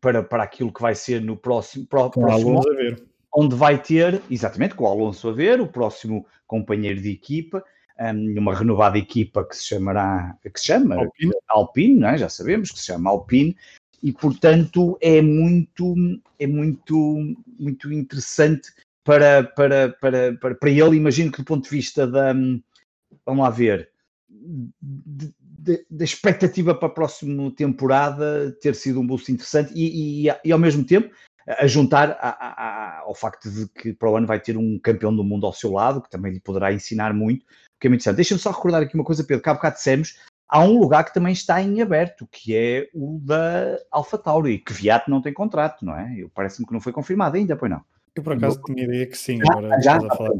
para, para aquilo que vai ser no próximo, próximo a ver. onde vai ter, exatamente, com o Alonso a ver, o próximo companheiro de equipa, um, uma renovada equipa que se chamará, que se chama Alpine, Alpine é? já sabemos que se chama Alpine, e portanto é muito, é muito, muito interessante para, para, para, para, para ele, imagino que do ponto de vista da, vamos lá ver, da expectativa para a próxima temporada ter sido um boost interessante e, e, e ao mesmo tempo a juntar a, a, ao facto de que para o ano vai ter um campeão do mundo ao seu lado, que também lhe poderá ensinar muito, que é muito interessante. Deixa-me só recordar aqui uma coisa, Pedro, que há bocado dissemos, há um lugar que também está em aberto, que é o da AlphaTauri, que Viat não tem contrato, não é? Parece-me que não foi confirmado ainda, pois não. Eu por acaso tinha ideia que sim, agora já, já, a falar.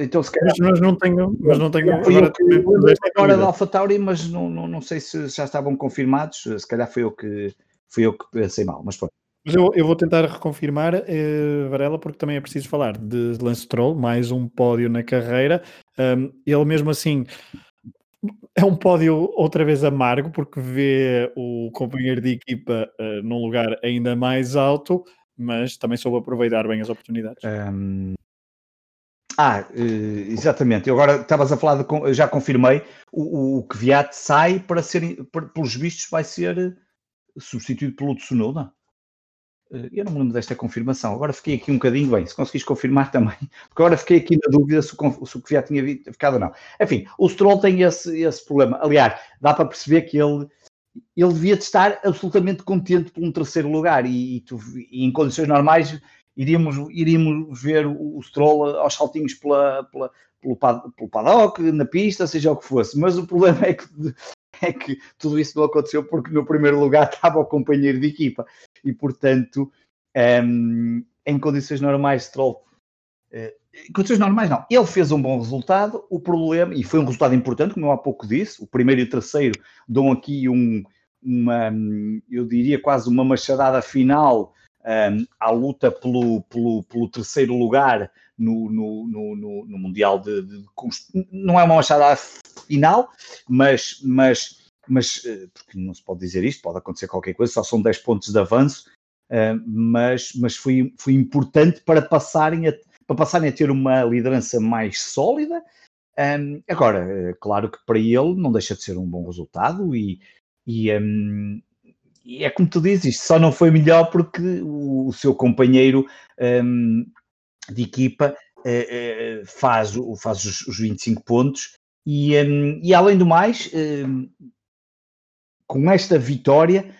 Então, se calhar, mas, mas, não tenho, mas não tenho agora, eu, agora da AlphaTauri, mas não, não, não sei se já estavam confirmados, se calhar foi eu que, fui eu que pensei mal, mas foi. Mas eu, eu vou tentar reconfirmar, eh, Varela, porque também é preciso falar de Lance Troll, mais um pódio na carreira. Um, ele mesmo assim é um pódio outra vez amargo, porque vê o companheiro de equipa uh, num lugar ainda mais alto mas também soube aproveitar bem as oportunidades. Um... Ah, eh, exatamente. Eu agora estavas a falar, de, já confirmei, o, o Kvyat sai para ser, pelos vistos, vai ser substituído pelo Tsunoda. Eh, eu não me lembro desta confirmação. Agora fiquei aqui um bocadinho bem. Se conseguis confirmar também, porque agora fiquei aqui na dúvida se o, se o Kvyat tinha ficado ou não. Enfim, o Stroll tem esse, esse problema. Aliás, dá para perceber que ele ele devia estar absolutamente contente por um terceiro lugar e, e, tu, e em condições normais iríamos, iríamos ver o, o Stroll aos saltinhos pela, pela, pelo, pelo paddock, na pista, seja o que fosse. Mas o problema é que, é que tudo isso não aconteceu porque no primeiro lugar estava o companheiro de equipa e, portanto, um, ehm, em condições normais, Stroll. Uh, condições normais, não. Ele fez um bom resultado. O problema, e foi um resultado importante, como eu há pouco disse, o primeiro e o terceiro dão aqui um, uma, eu diria quase uma machadada final um, à luta pelo, pelo, pelo terceiro lugar no, no, no, no Mundial de, de, Não é uma machadada final, mas, mas, mas eh, porque não se pode dizer isto, pode acontecer qualquer coisa, só são 10 pontos de avanço, uh, mas, mas foi, foi importante para passarem, a, para passarem a ter uma liderança mais sólida. Um, agora, eh, claro que para ele não deixa de ser um bom resultado e, e, um, e é como tu dizes, só não foi melhor porque o, o seu companheiro um, de equipa uh, uh, faz, faz os, os 25 pontos e, e além do mais, com esta vitória,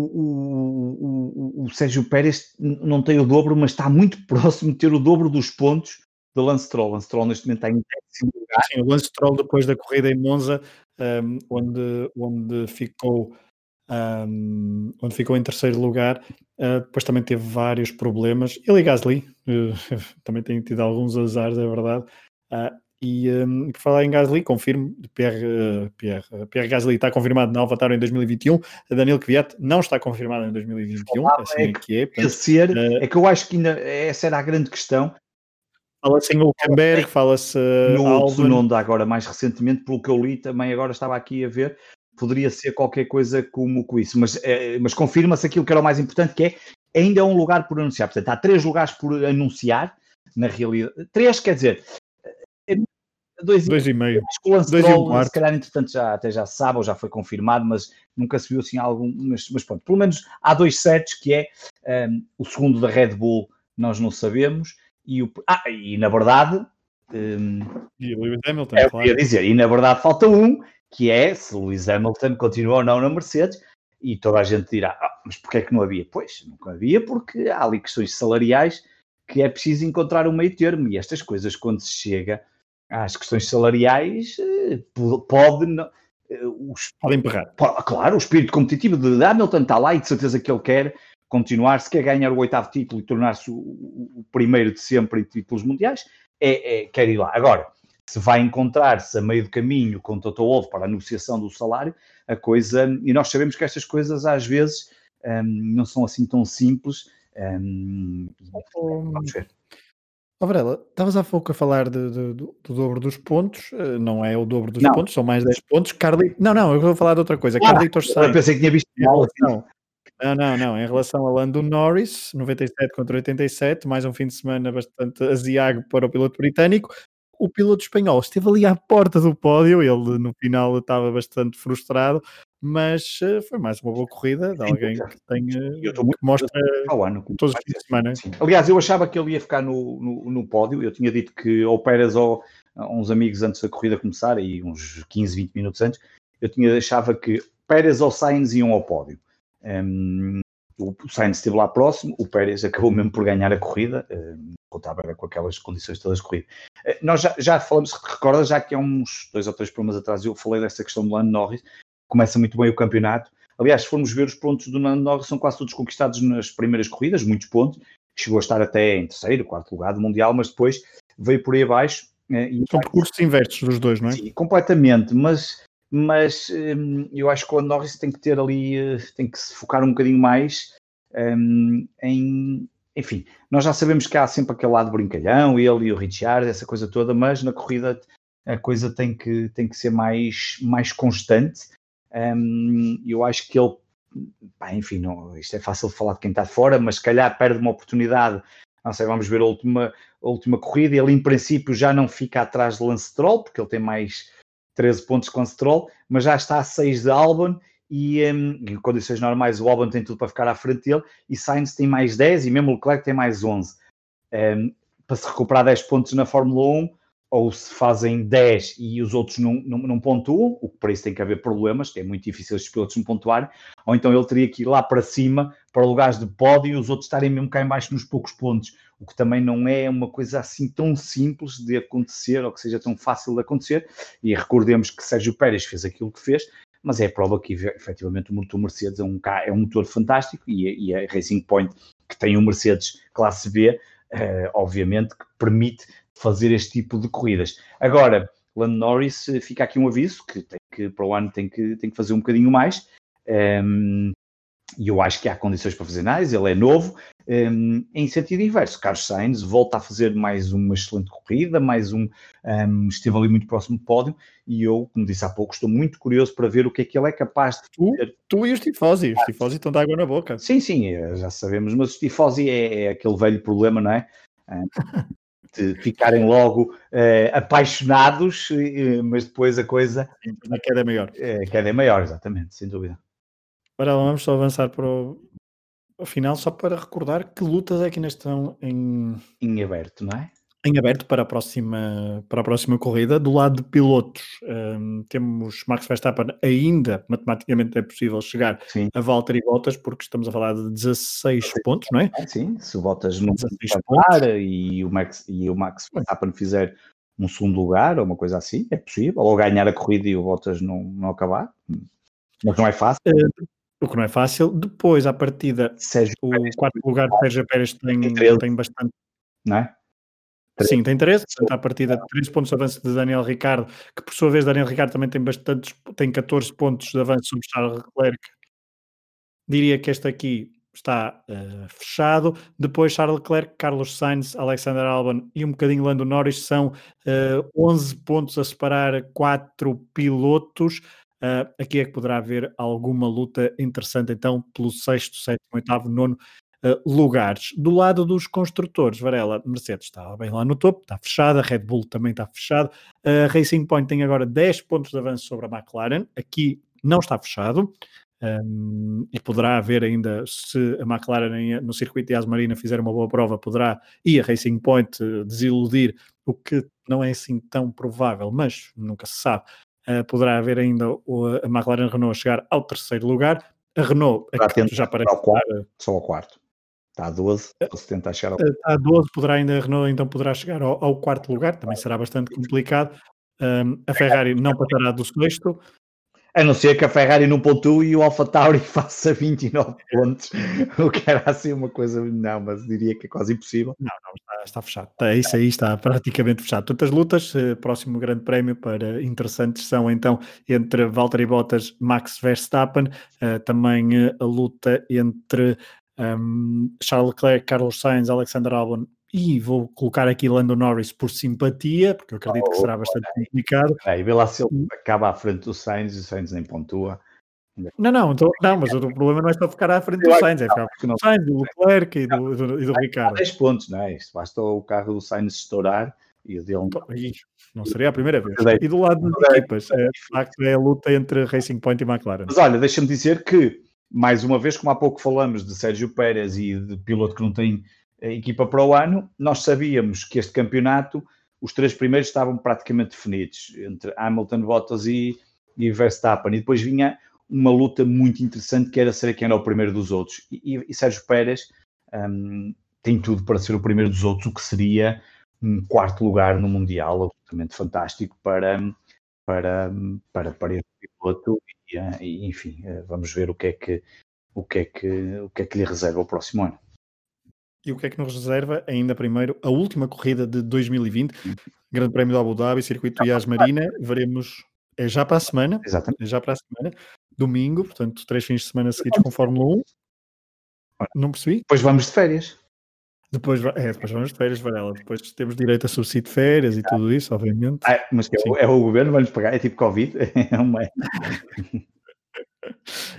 o, o, o, Sérgio Pérez não tem o dobro, mas está muito próximo de ter o dobro dos pontos do Lance Stroll. Lance Stroll neste momento está em décimo lugar. Sim, o Lance Stroll depois da corrida em Monza, um, onde, onde ficou um, onde ficou em terceiro lugar. Uh, depois também teve vários problemas. Ele e Gasly uh, também têm tido alguns azares, é verdade. Uh, e um, por falar em Gasly, confirmo, Pierre, Pierre, Pierre Gasly está confirmado na AlphaTauri em 2021, Daniel Kvyat não está confirmado em 2021, ah, assim é, que é. Portanto, ser, é que eu acho que ainda essa era a grande questão. Fala-se em Hulkenberg, fala-se no Tsunoda agora mais recentemente, pelo que eu li, também agora estava aqui a ver, poderia ser qualquer coisa como com isso, mas, é, mas confirma-se aquilo que era o mais importante, que é ainda é um lugar por anunciar. Portanto, há três lugares por anunciar, na realidade. Três, quer dizer, 2,5. 2,5. Cholesterol, se calhar, entretanto, já, até já sabe, ou já foi confirmado, mas nunca se viu assim algum. Mas, mas pronto, pelo menos há dois sets, que é um, o segundo da Red Bull, nós não sabemos. E, o, ah, e na verdade. Um, e Lewis Hamilton, é, claro. Dizer, e na verdade falta um, que é se Lewis Hamilton continua ou não na Mercedes. E toda a gente dirá, ah, mas porquê é que não havia? Pois, nunca havia, porque há ali questões salariais que é preciso encontrar um meio termo. E estas coisas, quando se chega às questões salariais, eh, pode... Eh, os, Podem emperrar. Claro, o espírito competitivo de Hamilton está lá e de certeza que ele quer continuar, se quer ganhar o oitavo título e tornar-se o, o, primeiro de sempre em títulos mundiais, é, é, quer ir lá. Agora, se vai encontrar-se a meio do caminho com o Toto Wolff para a negociação do salário, a coisa, e nós sabemos que estas coisas às vezes um, não são assim tão simples. Um, vamos ver. Oh, Varela, estavas há pouco a falar de, de, do, do, dobro dos pontos, eh, não é o dobro dos não. pontos, são mais 10 pontos. Carly... Não, não, eu vou falar de outra coisa. Ah, Carlitos Sainz. Eu pensei que tinha visto mal. Não, não, não, não. Em relação a Lando Norris, 97 contra 87, mais um fim de semana bastante aziago para o piloto britânico o piloto espanhol esteve ali à porta do pódio, ele no final estava bastante frustrado, mas uh, foi mais uma boa corrida de alguém que tem eu estou muito que mostra ao ano, todos os fins de semana. Sim. Aliás, eu achava que ele ia ficar no, no, no, pódio, eu tinha dito que ou Pérez ou uns amigos antes da corrida começar, e uns 15, 20 minutos antes, eu tinha achava que Pérez ou Sainz iam ao pódio. Um, o Sainz esteve lá próximo, o Pérez acabou mesmo por ganhar a corrida, um, contava com aquelas condições todas de corrida. Eh, nós já, já falamos, recorda, já que há uns dois ou três programas atrás eu falei dessa questão do Lando Norris, começa muito bem o campeonato. Aliás, se formos ver os pontos do Lando Norris, são quase todos conquistados nas primeiras corridas, muitos pontos, chegou a estar até em terceiro, quarto lugar do Mundial, mas depois veio por aí abaixo. Eh, e são percursos inversos dos dois, não é? Sim, completamente, mas mas hum, eu acho que o Norris tem que ter ali, eh, tem que se focar um bocadinho mais hum, em, enfim, nós já sabemos que há sempre aquele lado brincalhão, ele e o Richard, essa coisa toda, mas na corrida a coisa tem que, tem que ser mais, mais constante. Um, eu acho que ele, pá, enfim, não, isto é fácil de falar de quem está fora, mas se calhar perde uma oportunidade. Não sei, vamos ver a última, a última corrida. Ele, em princípio, já não fica atrás de Lance Stroll, porque ele tem mais 13 pontos com Stroll, mas já está a 6 de Albon e um, em condições normais o Albon tem tudo para ficar à frente dele e Sainz tem mais 10 e mesmo o Leclerc tem mais 11. Um, para se recuperar 10 pontos na Fórmula 1 ou se fazem 10 e os outros não, não, não pontuam, o que para isso tem que haver problemas, é muito difícil os pilotos não pontuarem, ou então ele teria que ir lá para cima, para lugares de pódio, e os outros estarem mesmo cá embaixo nos poucos pontos, o que também não é uma coisa assim tão simples de acontecer, ou que seja tão fácil de acontecer, e recordemos que Sérgio Pérez fez aquilo que fez, mas é a prova que efetivamente o motor Mercedes é um, é um motor fantástico, e, e a Racing Point, que tem um Mercedes classe B, Uh, obviamente, que permite fazer este tipo de corridas. Agora, Lando Norris, eh, fica aqui um aviso que, tem que para o ano tem que, tem que fazer um bocadinho mais. Um, ehm, e eu acho que há condições para fazer mais, ele é novo. Um, ehm, em sentido inverso, Carlos Sainz volta a fazer mais uma excelente corrida, mais um, um, ehm, esteve ali muito próximo do pódio, e eu, como disse há pouco, estou muito curioso para ver o que é que ele é capaz de fazer. Tu, tu e os tifosi, os tifosi estão de água na boca. Sim, sim, eh, já sabemos, mas o tifosi é, é aquele velho problema, não é? de ficarem logo uh, apaixonados, mas depois a coisa. A queda é maior. A queda é maior, exatamente, sem dúvida. Ora, vamos só avançar para o, o final, só para recordar que lutas é que ainda estão em. Em aberto, não é? Em aberto para a próxima, para a próxima corrida. Do lado de pilotos, um, temos Max Verstappen ainda, matematicamente é possível chegar sim. a Valtteri Bottas, porque estamos a falar de 16 sim. pontos, não é? Sim, se o Bottas não parar e o Max, e o Max Verstappen fizer um segundo lugar ou uma coisa assim, é possível, ou ganhar a corrida e o Bottas não, não acabar, mas não é fácil. Uh, o que não é fácil. Depois, à partida, Sérgio o Pérez, quarto lugar de Sérgio Pérez tem, tem bastante... Não é? Sim, tem 13, portanto, à partida de 3 pontos de avanço de Daniel Ricardo, que por sua vez Daniel Ricardo também tem bastantes, tem 14 pontos de avanço sobre Charles Leclerc. Diria que este aqui está uh, fechado. Depois Charles Leclerc, Carlos Sainz, Alexander Albon e um bocadinho Lando Norris são uh, eh, 11 pontos a separar quatro pilotos. Uh, aqui é que poderá haver alguma luta interessante então pelo sexto, sétimo, oitavo, nono uh, lugares. Do lado dos construtores, Varela, Mercedes está bem lá no topo, está fechada, a Red Bull também está fechado, a Racing Point tem agora 10 pontos de avanço sobre a McLaren, aqui não está fechado. Um, e poderá haver ainda, se a McLaren no circuito de Asmarina fizer uma boa prova, poderá e a Racing Point eh, desiludir, o que não é assim tão provável, mas nunca se sabe. Uh, poderá haver ainda a McLaren Renault chegar ao terceiro lugar. A Renault já quarto, só ao quarto. Está a 12, se tentar chegar ao... Está a 12, poderá ainda, a Renault então poderá chegar ao, ao quarto lugar, também será bastante complicado. Um, a Ferrari não passará do sexto. A não ser que a Ferrari não pontue e o Alfa Tauri faça 29 pontos, o que era assim uma coisa, não, mas diria que é quase impossível. Não, não, está, está fechado. Está, isso aí está praticamente fechado. Tantas lutas, eh, próximo grande prémio para interessantes são então entre Valtteri Bottas, Max Verstappen, também a luta entre um, Charles Leclerc, Carlos Sainz, Alexander Albon e vou colocar aqui Lando Norris por simpatia, porque eu acredito oh, que será bastante é. complicado. É, e vê lá se ele acaba à frente do Sainz e o Sainz nem pontua. Não, não, então, não, mas o problema não é só ficar à frente do Sainz, é ficar do Sainz, do Leclerc e do, do, e do Ricardo. 10 pontos, não é? Isto basta o carro do Sainz estourar e o dele não. Então, não seria a primeira vez. E do lado das equipas, é, de facto, é a luta entre Racing Point e McLaren. Mas olha, deixa-me dizer que mais uma vez, como há pouco falamos de Sérgio Pérez e de piloto que não tem eh, equipa para o ano, nós sabíamos que este campeonato, os três primeiros estavam praticamente definidos, entre Hamilton, Bottas e, e Verstappen, e depois vinha uma luta muito interessante que era ser quem era o primeiro dos outros. E, e, e Sérgio Pérez um, tem tudo para ser o primeiro dos outros, o que seria um quarto lugar no Mundial, absolutamente fantástico para, para, para, para este piloto e, enfim, eh, vamos ver o que é que o que é que o que é que lhe reserva o próximo ano. E o que é que nos reserva ainda primeiro a última corrida de 2020, Grande Prémio de Abu Dhabi, Circuito Yas Marina, veremos é já para a semana, Exatamente. é já para a semana, domingo, portanto, três fins de semana seguidos com Fórmula 1. Não percebi? Depois vamos de férias. Depois, é, depois vamos de férias, Varela. Depois temos direito a subsídio de férias e ah. tudo isso, obviamente. Ah, mas é, o, é o governo, vai-nos pagar, é tipo Covid. É uma...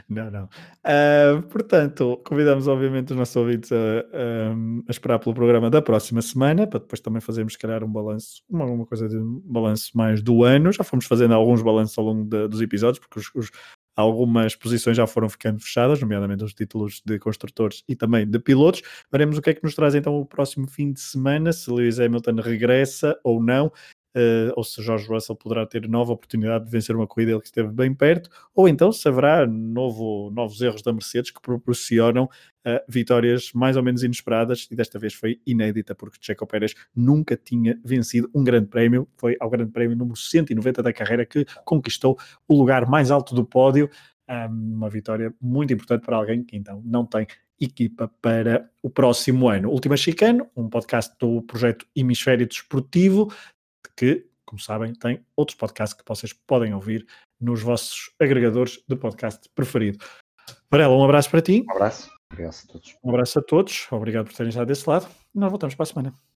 não, não. Uh, portanto, convidamos obviamente os nossos ouvintes a, a, a, esperar pelo programa da próxima semana, para depois também fazermos, se calhar, um balanço, uma, uma coisa de um balanço mais do ano. Já fomos fazendo alguns balanços ao longo de, dos episódios, porque os, os, Algumas posições já foram ficando fechadas, nomeadamente os títulos de construtores e também de pilotos. Veremos o que é que nos traz então o próximo fim de semana, se Lewis Hamilton regressa ou não. Uh, ou se George Russell poderá ter nova oportunidade de vencer uma corrida, ele que esteve bem perto, ou então se haverá novo, novos erros da Mercedes que proporcionam uh, vitórias mais ou menos inesperadas, e desta vez foi inédita, porque Checo Pérez nunca tinha vencido um grande prémio, foi ao grande prémio número 190 da carreira que conquistou o lugar mais alto do pódio, uma vitória muito importante para alguém que então não tem equipa para o próximo ano. Última Chicano, um podcast do projeto Hemisfério Desportivo, que, como sabem, tem outros podcasts que vocês podem ouvir nos vossos agregadores de podcast preferido. Varela, um abraço para ti. Um abraço. Obrigado a todos. Um abraço a todos. Obrigado por terem estado desse lado. Nós voltamos para a semana.